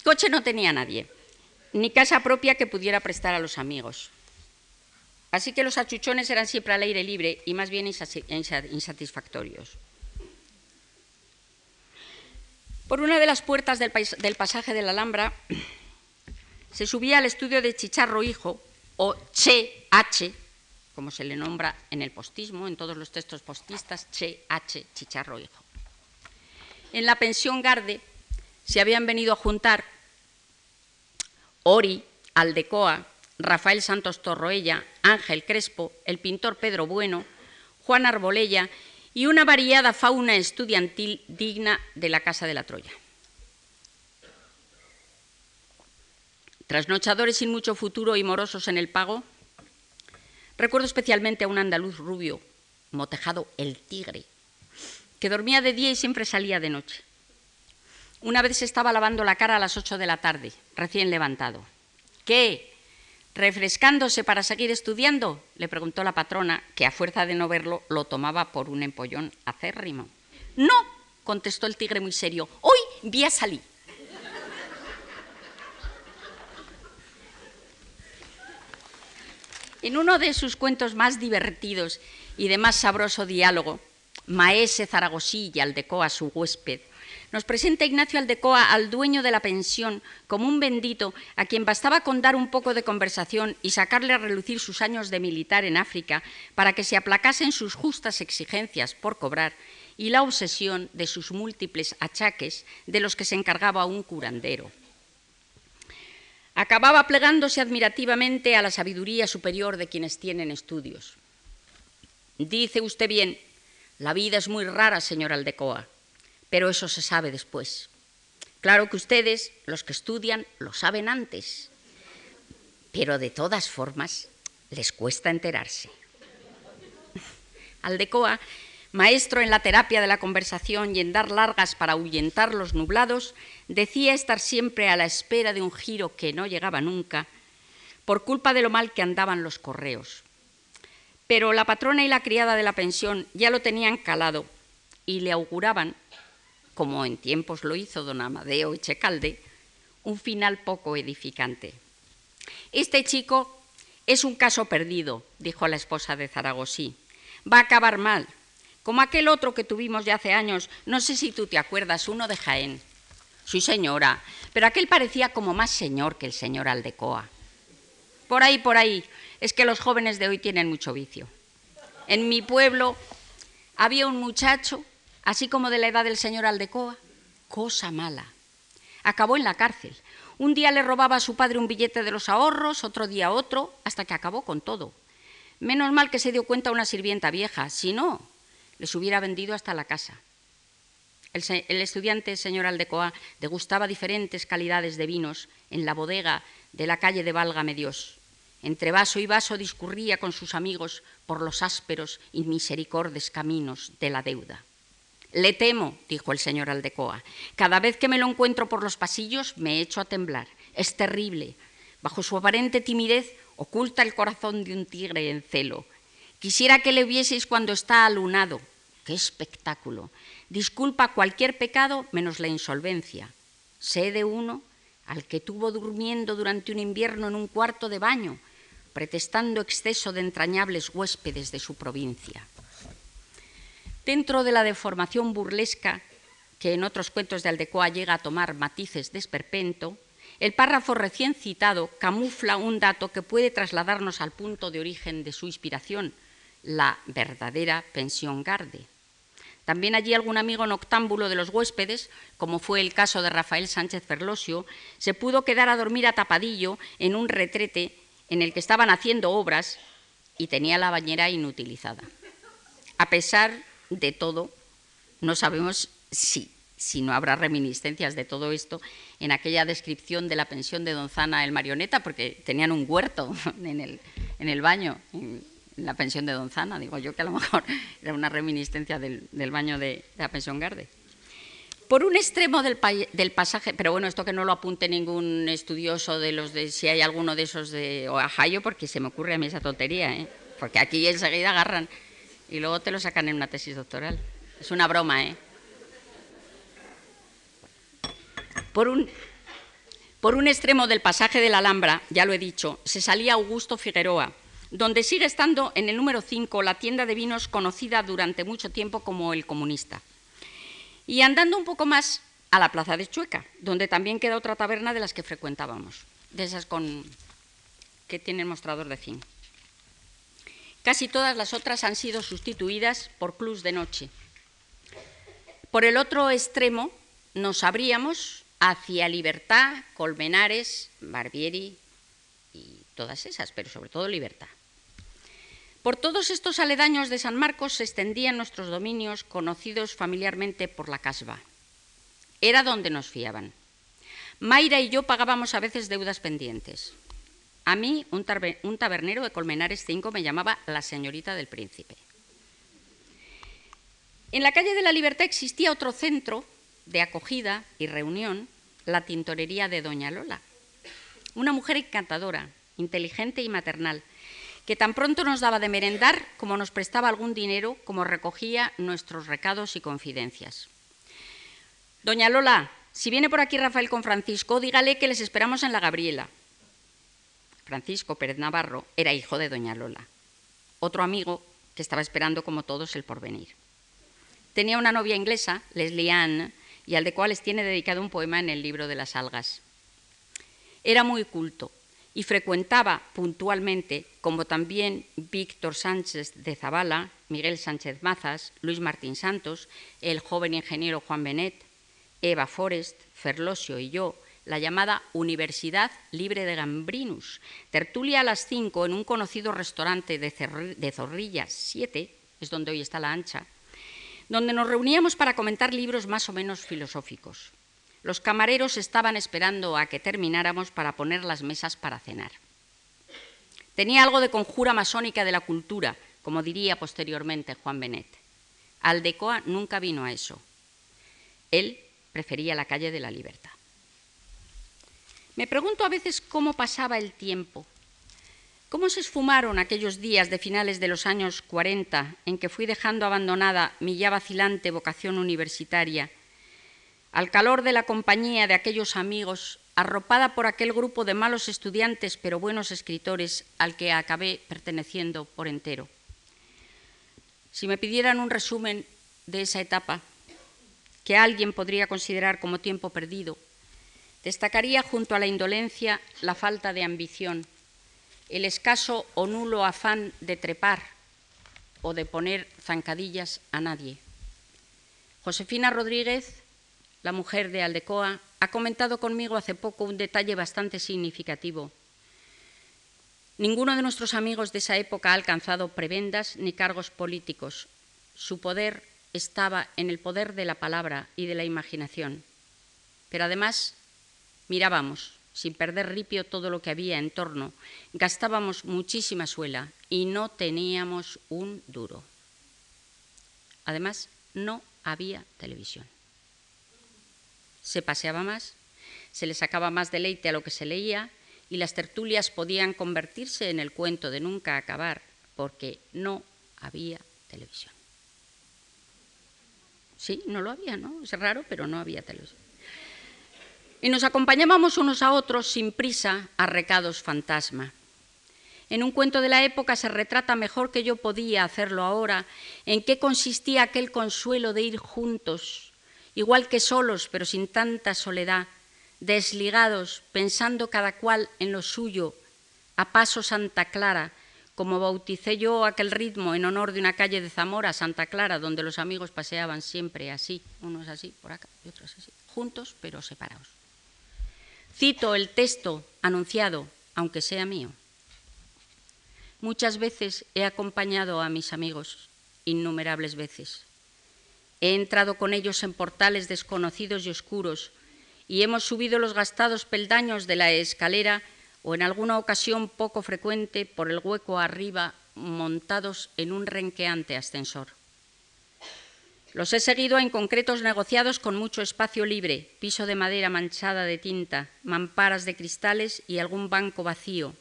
Coche no tenía nadie, ni casa propia que pudiera prestar a los amigos. Así que los achuchones eran siempre al aire libre y más bien insatisfactorios. Por una de las puertas del, pasaje de la Alhambra se subía al estudio de Chicharro Hijo, o Che H, como se le nombra en el postismo, en todos los textos postistas, Che H, Chicharro Hijo. En la pensión Garde se habían venido a juntar Ori, Aldecoa, Rafael Santos Torroella, Ángel Crespo, el pintor Pedro Bueno, Juan Arbolella y una variada fauna estudiantil digna de la Casa de la Troya. Trasnochadores sin mucho futuro y morosos en el pago, recuerdo especialmente a un andaluz rubio, motejado el tigre, que dormía de día y siempre salía de noche. Una vez se estaba lavando la cara a las ocho de la tarde, recién levantado. ¿Qué? ¿Refrescándose para seguir estudiando? le preguntó la patrona, que a fuerza de no verlo lo tomaba por un empollón acérrimo. No, contestó el tigre muy serio, hoy vi a salir. En uno de sus cuentos más divertidos y de más sabroso diálogo, Maese Zaragosí Aldecoa, su huésped, nos presenta Ignacio Aldecoa al dueño de la pensión como un bendito a quien bastaba con dar un poco de conversación y sacarle a relucir sus años de militar en África para que se aplacasen sus justas exigencias por cobrar y la obsesión de sus múltiples achaques de los que se encargaba un curandero. Acababa plegándose admirativamente a la sabiduría superior de quienes tienen estudios. Dice usted bien, la vida es muy rara, señor Aldecoa pero eso se sabe después. Claro que ustedes, los que estudian, lo saben antes, pero de todas formas les cuesta enterarse. Aldecoa, maestro en la terapia de la conversación y en dar largas para ahuyentar los nublados, decía estar siempre a la espera de un giro que no llegaba nunca, por culpa de lo mal que andaban los correos. Pero la patrona y la criada de la pensión ya lo tenían calado y le auguraban como en tiempos lo hizo don Amadeo Echecalde, un final poco edificante. Este chico es un caso perdido, dijo la esposa de Zaragosí. Va a acabar mal, como aquel otro que tuvimos ya hace años, no sé si tú te acuerdas, uno de Jaén. Sí, señora, pero aquel parecía como más señor que el señor Aldecoa. Por ahí, por ahí, es que los jóvenes de hoy tienen mucho vicio. En mi pueblo había un muchacho así como de la edad del señor Aldecoa, cosa mala. Acabó en la cárcel. Un día le robaba a su padre un billete de los ahorros, otro día otro, hasta que acabó con todo. Menos mal que se dio cuenta una sirvienta vieja, si no, les hubiera vendido hasta la casa. El, estudiante señor Aldecoa degustaba diferentes calidades de vinos en la bodega de la calle de Válgame Dios. Entre vaso y vaso discurría con sus amigos por los ásperos y misericordes caminos de la deuda. Le temo, dijo el señor Aldecoa. Cada vez que me lo encuentro por los pasillos me echo a temblar. Es terrible. Bajo su aparente timidez oculta el corazón de un tigre en celo. Quisiera que le vieseis cuando está alunado. ¡Qué espectáculo! Disculpa cualquier pecado menos la insolvencia. Sé de uno al que tuvo durmiendo durante un invierno en un cuarto de baño, pretestando exceso de entrañables huéspedes de su provincia. Dentro de la deformación burlesca que en otros cuentos de Aldecoa llega a tomar matices de esperpento, el párrafo recién citado camufla un dato que puede trasladarnos al punto de origen de su inspiración, la verdadera pensión garde. También allí algún amigo noctámbulo de los huéspedes, como fue el caso de Rafael Sánchez Ferlosio, se pudo quedar a dormir a tapadillo en un retrete en el que estaban haciendo obras y tenía la bañera inutilizada. A pesar de todo, no sabemos si, si no habrá reminiscencias de todo esto en aquella descripción de la pensión de Donzana el marioneta, porque tenían un huerto [LAUGHS] en el, en el baño, la pensión de Donzana, digo yo que a lo mejor [LAUGHS] era una reminiscencia del, baño de, la pensión Garde. Por un extremo del, del, pasaje, pero bueno, esto que no lo apunte ningún estudioso de los de, si hay alguno de esos de Ohio, porque se me ocurre a mí esa tontería, ¿eh? porque aquí enseguida agarran y luego te lo sacan en una tesis doctoral. Es una broma, ¿eh? Por un, por un extremo del pasaje de la Alhambra, ya lo he dicho, se salía Augusto Figueroa, donde sigue estando en el número 5 la tienda de vinos conocida durante mucho tiempo como El Comunista. Y andando un poco más a la Plaza de Chueca, donde también queda otra taberna de las que frecuentábamos, de esas con que tienen mostrador de zinc. Casi todas las otras han sido sustituidas por clubs de noche. Por el otro extremo nos abríamos hacia Libertad, Colmenares, Barbieri y todas esas, pero sobre todo Libertad. Por todos estos aledaños de San Marcos se extendían nuestros dominios conocidos familiarmente por la casba. Era donde nos fiaban. Mayra y yo pagábamos a veces deudas pendientes. A mí, un, tabernero de Colmenares 5 me llamaba la señorita del príncipe. En la calle de la Libertad existía otro centro de acogida y reunión, la tintorería de Doña Lola. Una mujer encantadora, inteligente y maternal, que tan pronto nos daba de merendar como nos prestaba algún dinero, como recogía nuestros recados y confidencias. Doña Lola, si viene por aquí Rafael con Francisco, dígale que les esperamos en la Gabriela. Francisco Pérez Navarro, era hijo de doña Lola, otro amigo que estaba esperando como todos el porvenir. Tenía una novia inglesa, Leslie Ann, y al de cuales tiene dedicado un poema en el libro de las algas. Era muy culto y frecuentaba puntualmente, como también Víctor Sánchez de Zavala, Miguel Sánchez Mazas, Luis Martín Santos, el joven ingeniero Juan Benet, Eva Forest, Ferlosio y yo, la llamada Universidad Libre de Gambrinus, tertulia a las 5 en un conocido restaurante de, Zorrilla 7, es donde hoy está la ancha, donde nos reuníamos para comentar libros más o menos filosóficos. Los camareros estaban esperando a que termináramos para poner las mesas para cenar. Tenía algo de conjura masónica de la cultura, como diría posteriormente Juan Benet. Aldecoa nunca vino a eso. Él prefería la calle de la libertad. Me pregunto a veces cómo pasaba el tiempo, cómo se esfumaron aquellos días de finales de los años 40 en que fui dejando abandonada mi ya vacilante vocación universitaria, al calor de la compañía de aquellos amigos, arropada por aquel grupo de malos estudiantes pero buenos escritores al que acabé perteneciendo por entero. Si me pidieran un resumen de esa etapa, que alguien podría considerar como tiempo perdido, Destacaría junto a la indolencia la falta de ambición, el escaso o nulo afán de trepar o de poner zancadillas a nadie. Josefina Rodríguez, la mujer de Aldecoa, ha comentado conmigo hace poco un detalle bastante significativo. Ninguno de nuestros amigos de esa época ha alcanzado prebendas ni cargos políticos. Su poder estaba en el poder de la palabra y de la imaginación. Pero además mirábamos, sin perder ripio, todo lo que había en torno, gastábamos muchísima suela y no teníamos un duro. Además, no había televisión. Se paseaba más, se le sacaba más deleite a lo que se leía y las tertulias podían convertirse en el cuento de nunca acabar porque no había televisión. Sí, no lo había, ¿no? Es raro, pero no había televisión. Y nos acompañábamos unos a otros sin prisa a recados fantasma. En un cuento de la época se retrata mejor que yo podía hacerlo ahora en qué consistía aquel consuelo de ir juntos, igual que solos, pero sin tanta soledad, desligados, pensando cada cual en lo suyo, a paso Santa Clara, como bauticé yo aquel ritmo en honor de una calle de Zamora, Santa Clara, donde los amigos paseaban siempre así, unos así por acá y otros así, juntos pero separados. Cito el texto anunciado, aunque sea mío. Muchas veces he acompañado a mis amigos, innumerables veces. He entrado con ellos en portales desconocidos y oscuros y hemos subido los gastados peldaños de la escalera o en alguna ocasión poco frecuente por el hueco arriba montados en un renqueante ascensor. Los he seguido en concretos negociados con mucho espacio libre, piso de madera manchada de tinta, mamparas de cristales y algún banco vacío,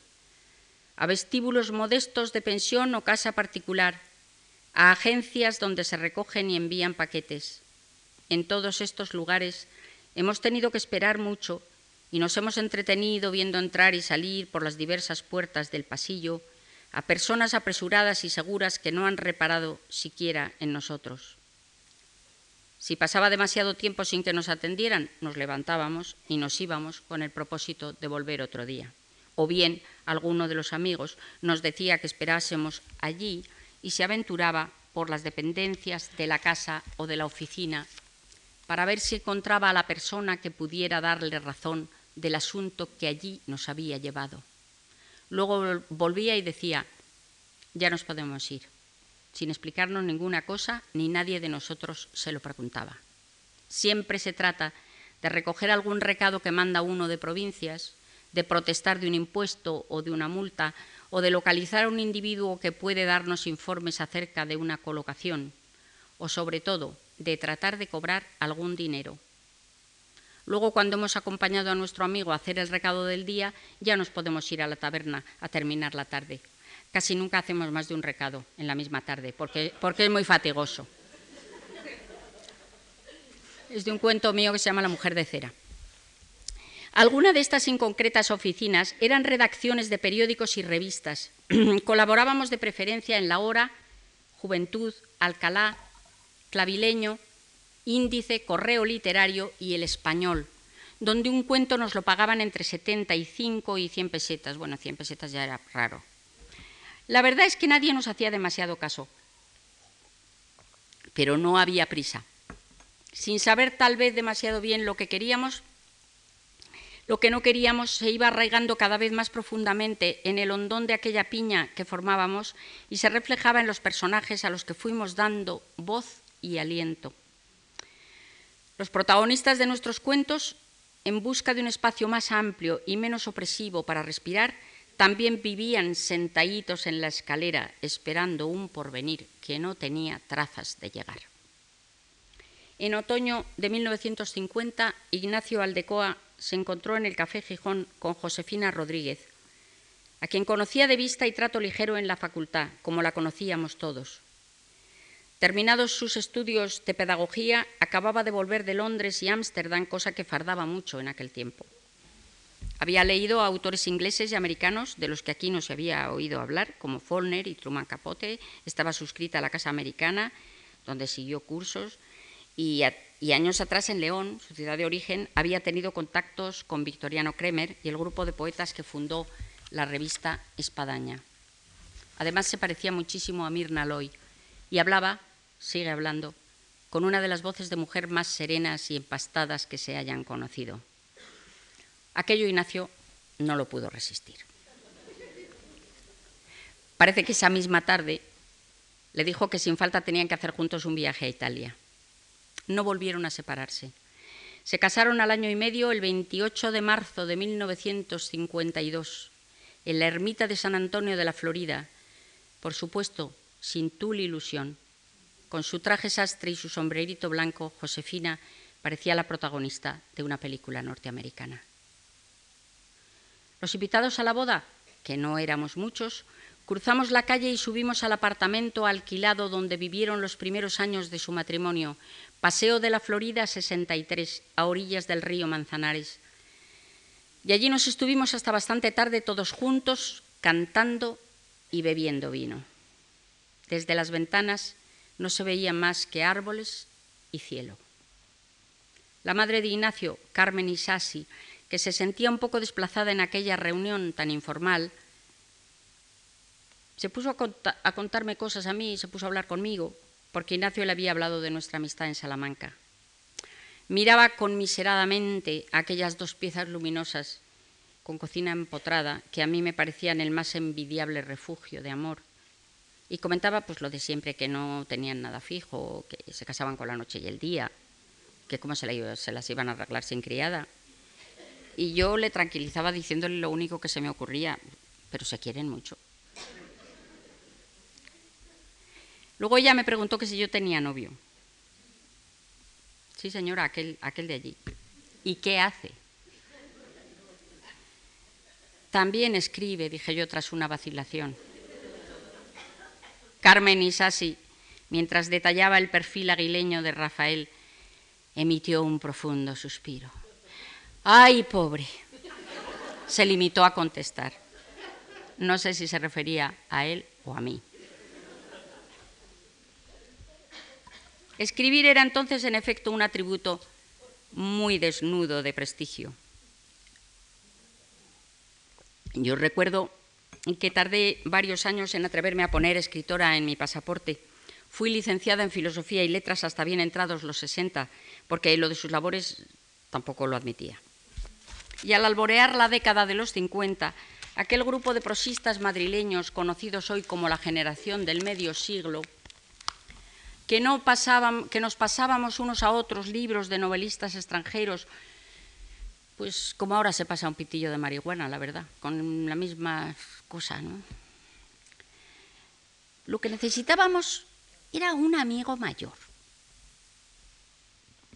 a vestíbulos modestos de pensión o casa particular, a agencias donde se recogen y envían paquetes. En todos estos lugares hemos tenido que esperar mucho y nos hemos entretenido viendo entrar y salir por las diversas puertas del pasillo a personas apresuradas y seguras que no han reparado siquiera en nosotros. Si pasaba demasiado tiempo sin que nos atendieran, nos levantábamos y nos íbamos con el propósito de volver otro día. O bien alguno de los amigos nos decía que esperásemos allí y se aventuraba por las dependencias de la casa o de la oficina para ver si encontraba a la persona que pudiera darle razón del asunto que allí nos había llevado. Luego volvía y decía, ya nos podemos ir, sin explicarnos ninguna cosa, ni nadie de nosotros se lo preguntaba. Siempre se trata de recoger algún recado que manda uno de provincias, de protestar de un impuesto o de una multa, o de localizar a un individuo que puede darnos informes acerca de una colocación, o sobre todo de tratar de cobrar algún dinero. Luego, cuando hemos acompañado a nuestro amigo a hacer el recado del día, ya nos podemos ir a la taberna a terminar la tarde. Casi nunca hacemos más de un recado en la misma tarde, porque, porque es muy fatigoso. Es de un cuento mío que se llama La mujer de cera. Algunas de estas inconcretas oficinas eran redacciones de periódicos y revistas. [CLEARS THROAT] Colaborábamos de preferencia en La Hora, Juventud, Alcalá, Clavileño, Índice, Correo Literario y El Español, donde un cuento nos lo pagaban entre 75 y 100 pesetas. Bueno, 100 pesetas ya era raro. La verdad es que nadie nos hacía demasiado caso, pero no había prisa. Sin saber tal vez demasiado bien lo que queríamos, lo que no queríamos se iba arraigando cada vez más profundamente en el hondón de aquella piña que formábamos y se reflejaba en los personajes a los que fuimos dando voz y aliento. Los protagonistas de nuestros cuentos, en busca de un espacio más amplio y menos opresivo para respirar, también vivían sentaditos en la escalera esperando un porvenir que no tenía trazas de llegar. En otoño de 1950, Ignacio Aldecoa se encontró en el Café Gijón con Josefina Rodríguez, a quien conocía de vista y trato ligero en la facultad, como la conocíamos todos. Terminados sus estudios de pedagogía, acababa de volver de Londres y Ámsterdam, cosa que fardaba mucho en aquel tiempo. Había leído a autores ingleses y americanos de los que aquí no se había oído hablar, como Faulkner y Truman Capote, estaba suscrita a la Casa Americana, donde siguió cursos, y, años atrás en León, su ciudad de origen, había tenido contactos con Victoriano Kremer y el grupo de poetas que fundó la revista Espadaña. Además se parecía muchísimo a Mirna Loy y hablaba, sigue hablando, con una de las voces de mujer más serenas y empastadas que se hayan conocido. Aquello Ignacio no lo pudo resistir. Parece que esa misma tarde le dijo que sin falta tenían que hacer juntos un viaje a Italia. No volvieron a separarse. Se casaron al año y medio, el 28 de marzo de 1952, en la ermita de San Antonio de la Florida, por supuesto, sin tul ilusión. Con su traje sastre y su sombrerito blanco, Josefina parecía la protagonista de una película norteamericana. Los invitados a la boda, que no éramos muchos, cruzamos la calle y subimos al apartamento alquilado donde vivieron los primeros años de su matrimonio, Paseo de la Florida 63, a orillas del río Manzanares. Y allí nos estuvimos hasta bastante tarde todos juntos, cantando y bebiendo vino. Desde las ventanas no se veían más que árboles y cielo. La madre de Ignacio, Carmen Isasi, que se sentía un poco desplazada en aquella reunión tan informal, se puso a, contarme cosas a mí se puso a hablar conmigo, porque Ignacio le había hablado de nuestra amistad en Salamanca. Miraba conmiseradamente aquellas dos piezas luminosas con cocina empotrada que a mí me parecían el más envidiable refugio de amor. Y comentaba pues lo de siempre, que no tenían nada fijo, que se casaban con la noche y el día, que cómo se, se las iban a arreglar sin criada, y yo le tranquilizaba diciéndole lo único que se me ocurría, pero se quieren mucho. Luego ella me preguntó que si yo tenía novio. Sí, señora, aquel, aquel de allí. ¿Y qué hace? También escribe, dije yo tras una vacilación. Carmen Isasi, mientras detallaba el perfil aguileño de Rafael, emitió un profundo suspiro. ¡Ay, pobre! Se limitó a contestar. No sé si se refería a él o a mí. Escribir era entonces, en efecto, un atributo muy desnudo de prestigio. Yo recuerdo que tardé varios años en atreverme a poner escritora en mi pasaporte. Fui licenciada en Filosofía y Letras hasta bien entrados los 60, porque lo de sus labores tampoco lo admitía. Y al alborear la década de los 50, aquel grupo de prosistas madrileños conocidos hoy como la generación del medio siglo, que, no pasaban, que nos pasábamos unos a otros libros de novelistas extranjeros, pues como ahora se pasa un pitillo de marihuana, la verdad, con la misma cosa, ¿no? Lo que necesitábamos era un amigo mayor,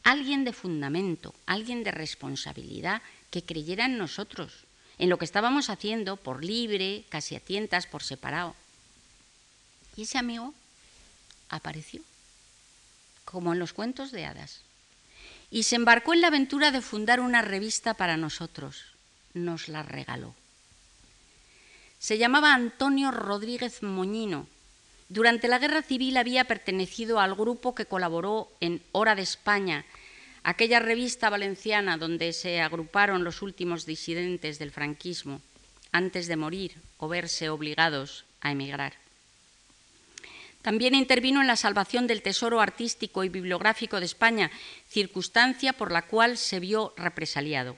alguien de fundamento, alguien de responsabilidad que creyera en nosotros, en lo que estábamos haciendo por libre, casi a tientas, por separado. Y ese amigo apareció, como en los cuentos de hadas, y se embarcó en la aventura de fundar una revista para nosotros. Nos la regaló. Se llamaba Antonio Rodríguez Moñino. Durante la Guerra Civil había pertenecido al grupo que colaboró en Hora de España, aquella revista valenciana donde se agruparon los últimos disidentes del franquismo antes de morir o verse obligados a emigrar. También intervino en la salvación del tesoro artístico y bibliográfico de España, circunstancia por la cual se vio represaliado.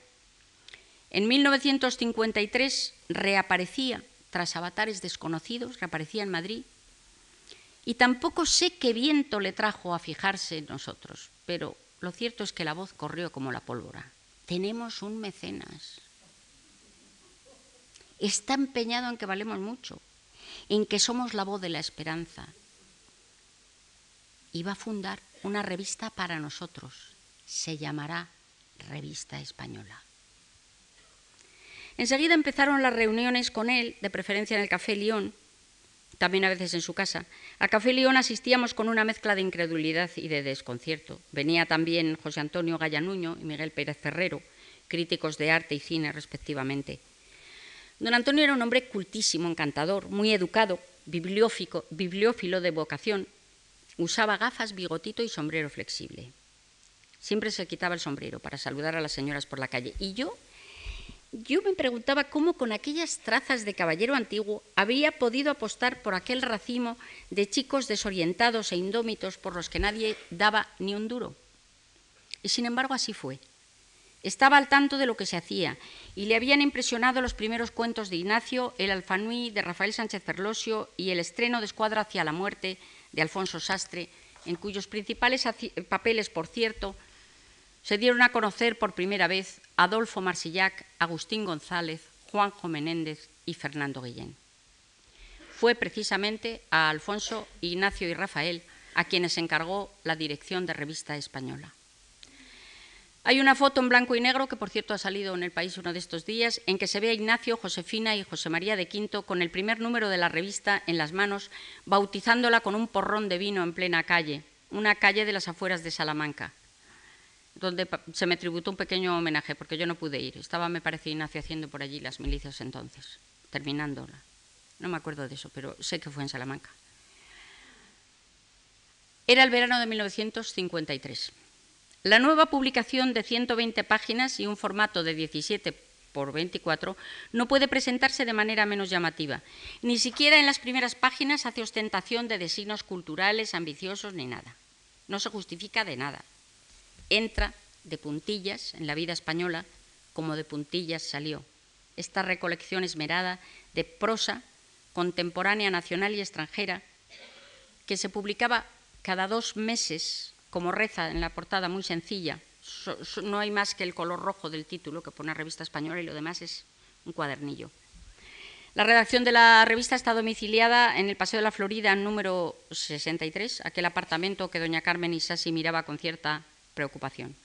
En 1953 reaparecía, tras avatares desconocidos, reaparecía en Madrid, y tampoco sé qué viento le trajo a fijarse en nosotros, pero lo cierto es que la voz corrió como la pólvora. Tenemos un mecenas. Está empeñado en que valemos mucho, en que somos la voz de la esperanza. Va a fundar una revista para nosotros. Se llamará Revista Española. Enseguida empezaron las reuniones con él, de preferencia en el Café León, también a veces en su casa. A Café León asistíamos con una mezcla de incredulidad y de desconcierto. Venía también José Antonio Gallanuño y Miguel Pérez Ferrero, críticos de arte y cine respectivamente. Don Antonio era un hombre cultísimo, encantador, muy educado, bibliófilo de vocación. Usaba gafas, bigotito y sombrero flexible. Siempre se quitaba el sombrero para saludar a las señoras por la calle. Y yo yo me preguntaba cómo con aquellas trazas de caballero antiguo había podido apostar por aquel racimo de chicos desorientados e indómitos por los que nadie daba ni un duro. Y sin embargo así fue. Estaba al tanto de lo que se hacía y le habían impresionado los primeros cuentos de Ignacio, el Alfanui de Rafael Sánchez Ferlosio y el estreno de Escuadra hacia la muerte de Alfonso Sastre, en cuyos principales papeles, por cierto, se dieron a conocer por primera vez Adolfo Marsillac, Agustín González, Juanjo Menéndez y Fernando Guillén. Fue precisamente a Alfonso, Ignacio y Rafael a quienes encargó la dirección de Revista Española. Hay una foto en blanco y negro, que por cierto ha salido en el país uno de estos días, en que se ve a Ignacio, Josefina y José María de Quinto con el primer número de la revista en las manos, bautizándola con un porrón de vino en plena calle, una calle de las afueras de Salamanca, donde se me tributó un pequeño homenaje, porque yo no pude ir. Estaba, me parece, Ignacio haciendo por allí las milicias entonces, terminándola. No me acuerdo de eso, pero sé que fue en Salamanca. Era el verano de 1953. La nueva publicación de 120 páginas y un formato de 17 por 24 no puede presentarse de manera menos llamativa. Ni siquiera en las primeras páginas hace ostentación de designios culturales, ambiciosos ni nada. No se justifica de nada. Entra de puntillas en la vida española como de puntillas salió. Esta recolección esmerada de prosa contemporánea nacional y extranjera que se publicaba cada dos meses como reza en la portada muy sencilla, no hay más que el color rojo del título que pone Revista Española y lo demás es un cuadernillo. La redacción de la revista está domiciliada en el Paseo de la Florida, número 63, aquel apartamento que doña Carmen Isasi miraba con cierta preocupación.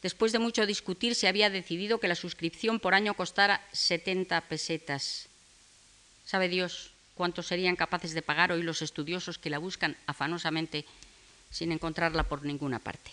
Después de mucho discutir, se había decidido que la suscripción por año costara 70 pesetas. Sabe Dios cuántos serían capaces de pagar hoy los estudiosos que la buscan afanosamente sin encontrarla por ninguna parte.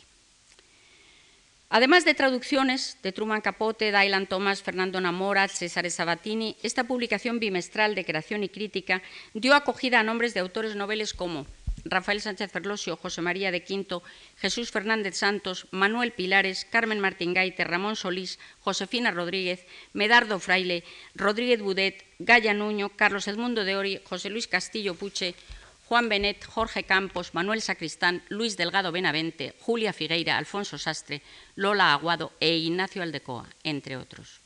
Además de traducciones de Truman Capote, Dylan Thomas, Fernando Namora, César Sabatini, esta publicación bimestral de creación y crítica dio acogida a nombres de autores noveles como Rafael Sánchez Ferlosio, José María de Quinto, Jesús Fernández Santos, Manuel Pilares, Carmen Martín Gaite, Ramón Solís, Josefina Rodríguez, Medardo Fraile, Rodríguez Budet, Gaya Nuño, Carlos Edmundo de Ori, José Luis Castillo Puche, Juan Benet, Jorge Campos, Manuel Sacristán, Luis Delgado Benavente, Julia Figueira, Alfonso Sastre, Lola Aguado e Ignacio Aldecoa, entre otros.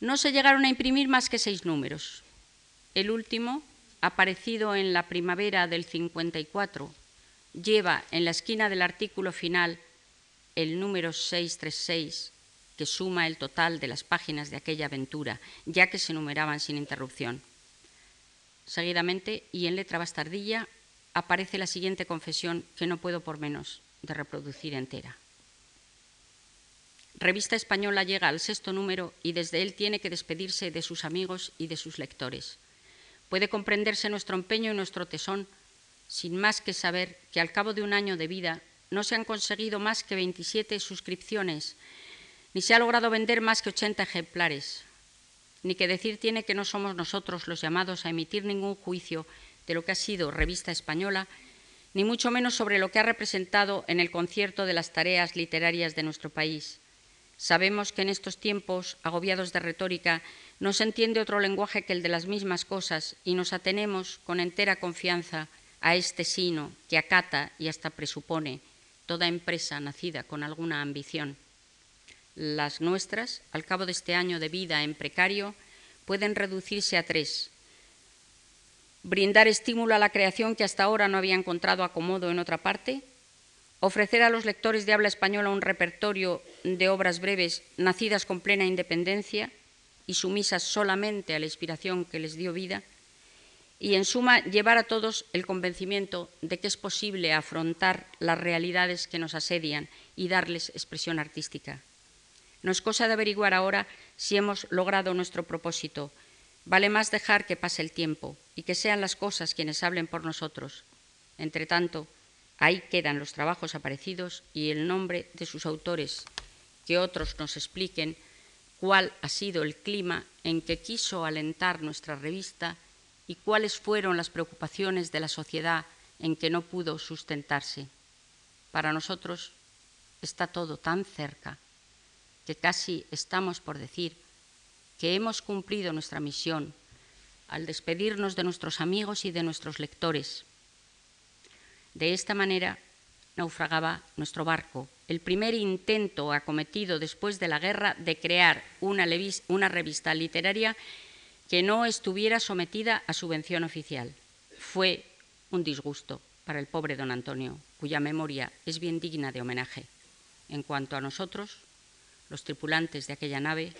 No se llegaron a imprimir más que seis números. El último, aparecido en la primavera del 54, lleva en la esquina del artículo final el número 636, que suma el total de las páginas de aquella aventura, ya que se numeraban sin interrupción. Seguidamente, y en letra bastardilla, aparece la siguiente confesión que no puedo por menos de reproducir entera. Revista Española llega al sexto número y desde él tiene que despedirse de sus amigos y de sus lectores. Puede comprenderse nuestro empeño y nuestro tesón sin más que saber que al cabo de un año de vida no se han conseguido más que 27 suscripciones, ni se ha logrado vender más que 80 ejemplares, ni que decir tiene que no somos nosotros los llamados a emitir ningún juicio de lo que ha sido revista española, ni mucho menos sobre lo que ha representado en el concierto de las tareas literarias de nuestro país. Sabemos que en estos tiempos, agobiados de retórica, no se entiende otro lenguaje que el de las mismas cosas y nos atenemos con entera confianza a este sino que acata y hasta presupone toda empresa nacida con alguna ambición las nuestras, al cabo de este año de vida en precario, pueden reducirse a tres. Brindar estímulo a la creación que hasta ahora no había encontrado acomodo en otra parte, ofrecer a los lectores de habla española un repertorio de obras breves nacidas con plena independencia y sumisas solamente a la inspiración que les dio vida, y en suma llevar a todos el convencimiento de que es posible afrontar las realidades que nos asedian y darles expresión artística. No es cosa de averiguar ahora si hemos logrado nuestro propósito. Vale más dejar que pase el tiempo y que sean las cosas quienes hablen por nosotros. Entre tanto, ahí quedan los trabajos aparecidos y el nombre de sus autores, que otros nos expliquen cuál ha sido el clima en que quiso alentar nuestra revista y cuáles fueron las preocupaciones de la sociedad en que no pudo sustentarse. Para nosotros está todo tan cerca que casi estamos por decir que hemos cumplido nuestra misión al despedirnos de nuestros amigos y de nuestros lectores. De esta manera naufragaba nuestro barco, el primer intento acometido después de la guerra de crear una, una revista literaria que no estuviera sometida a subvención oficial. Fue un disgusto para el pobre don Antonio, cuya memoria es bien digna de homenaje. En cuanto a nosotros, los tripulantes de aquella nave,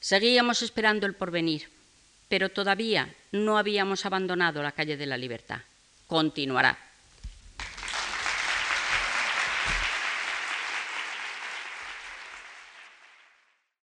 seguíamos esperando el porvenir, pero todavía no habíamos abandonado la calle de la libertad. Continuará.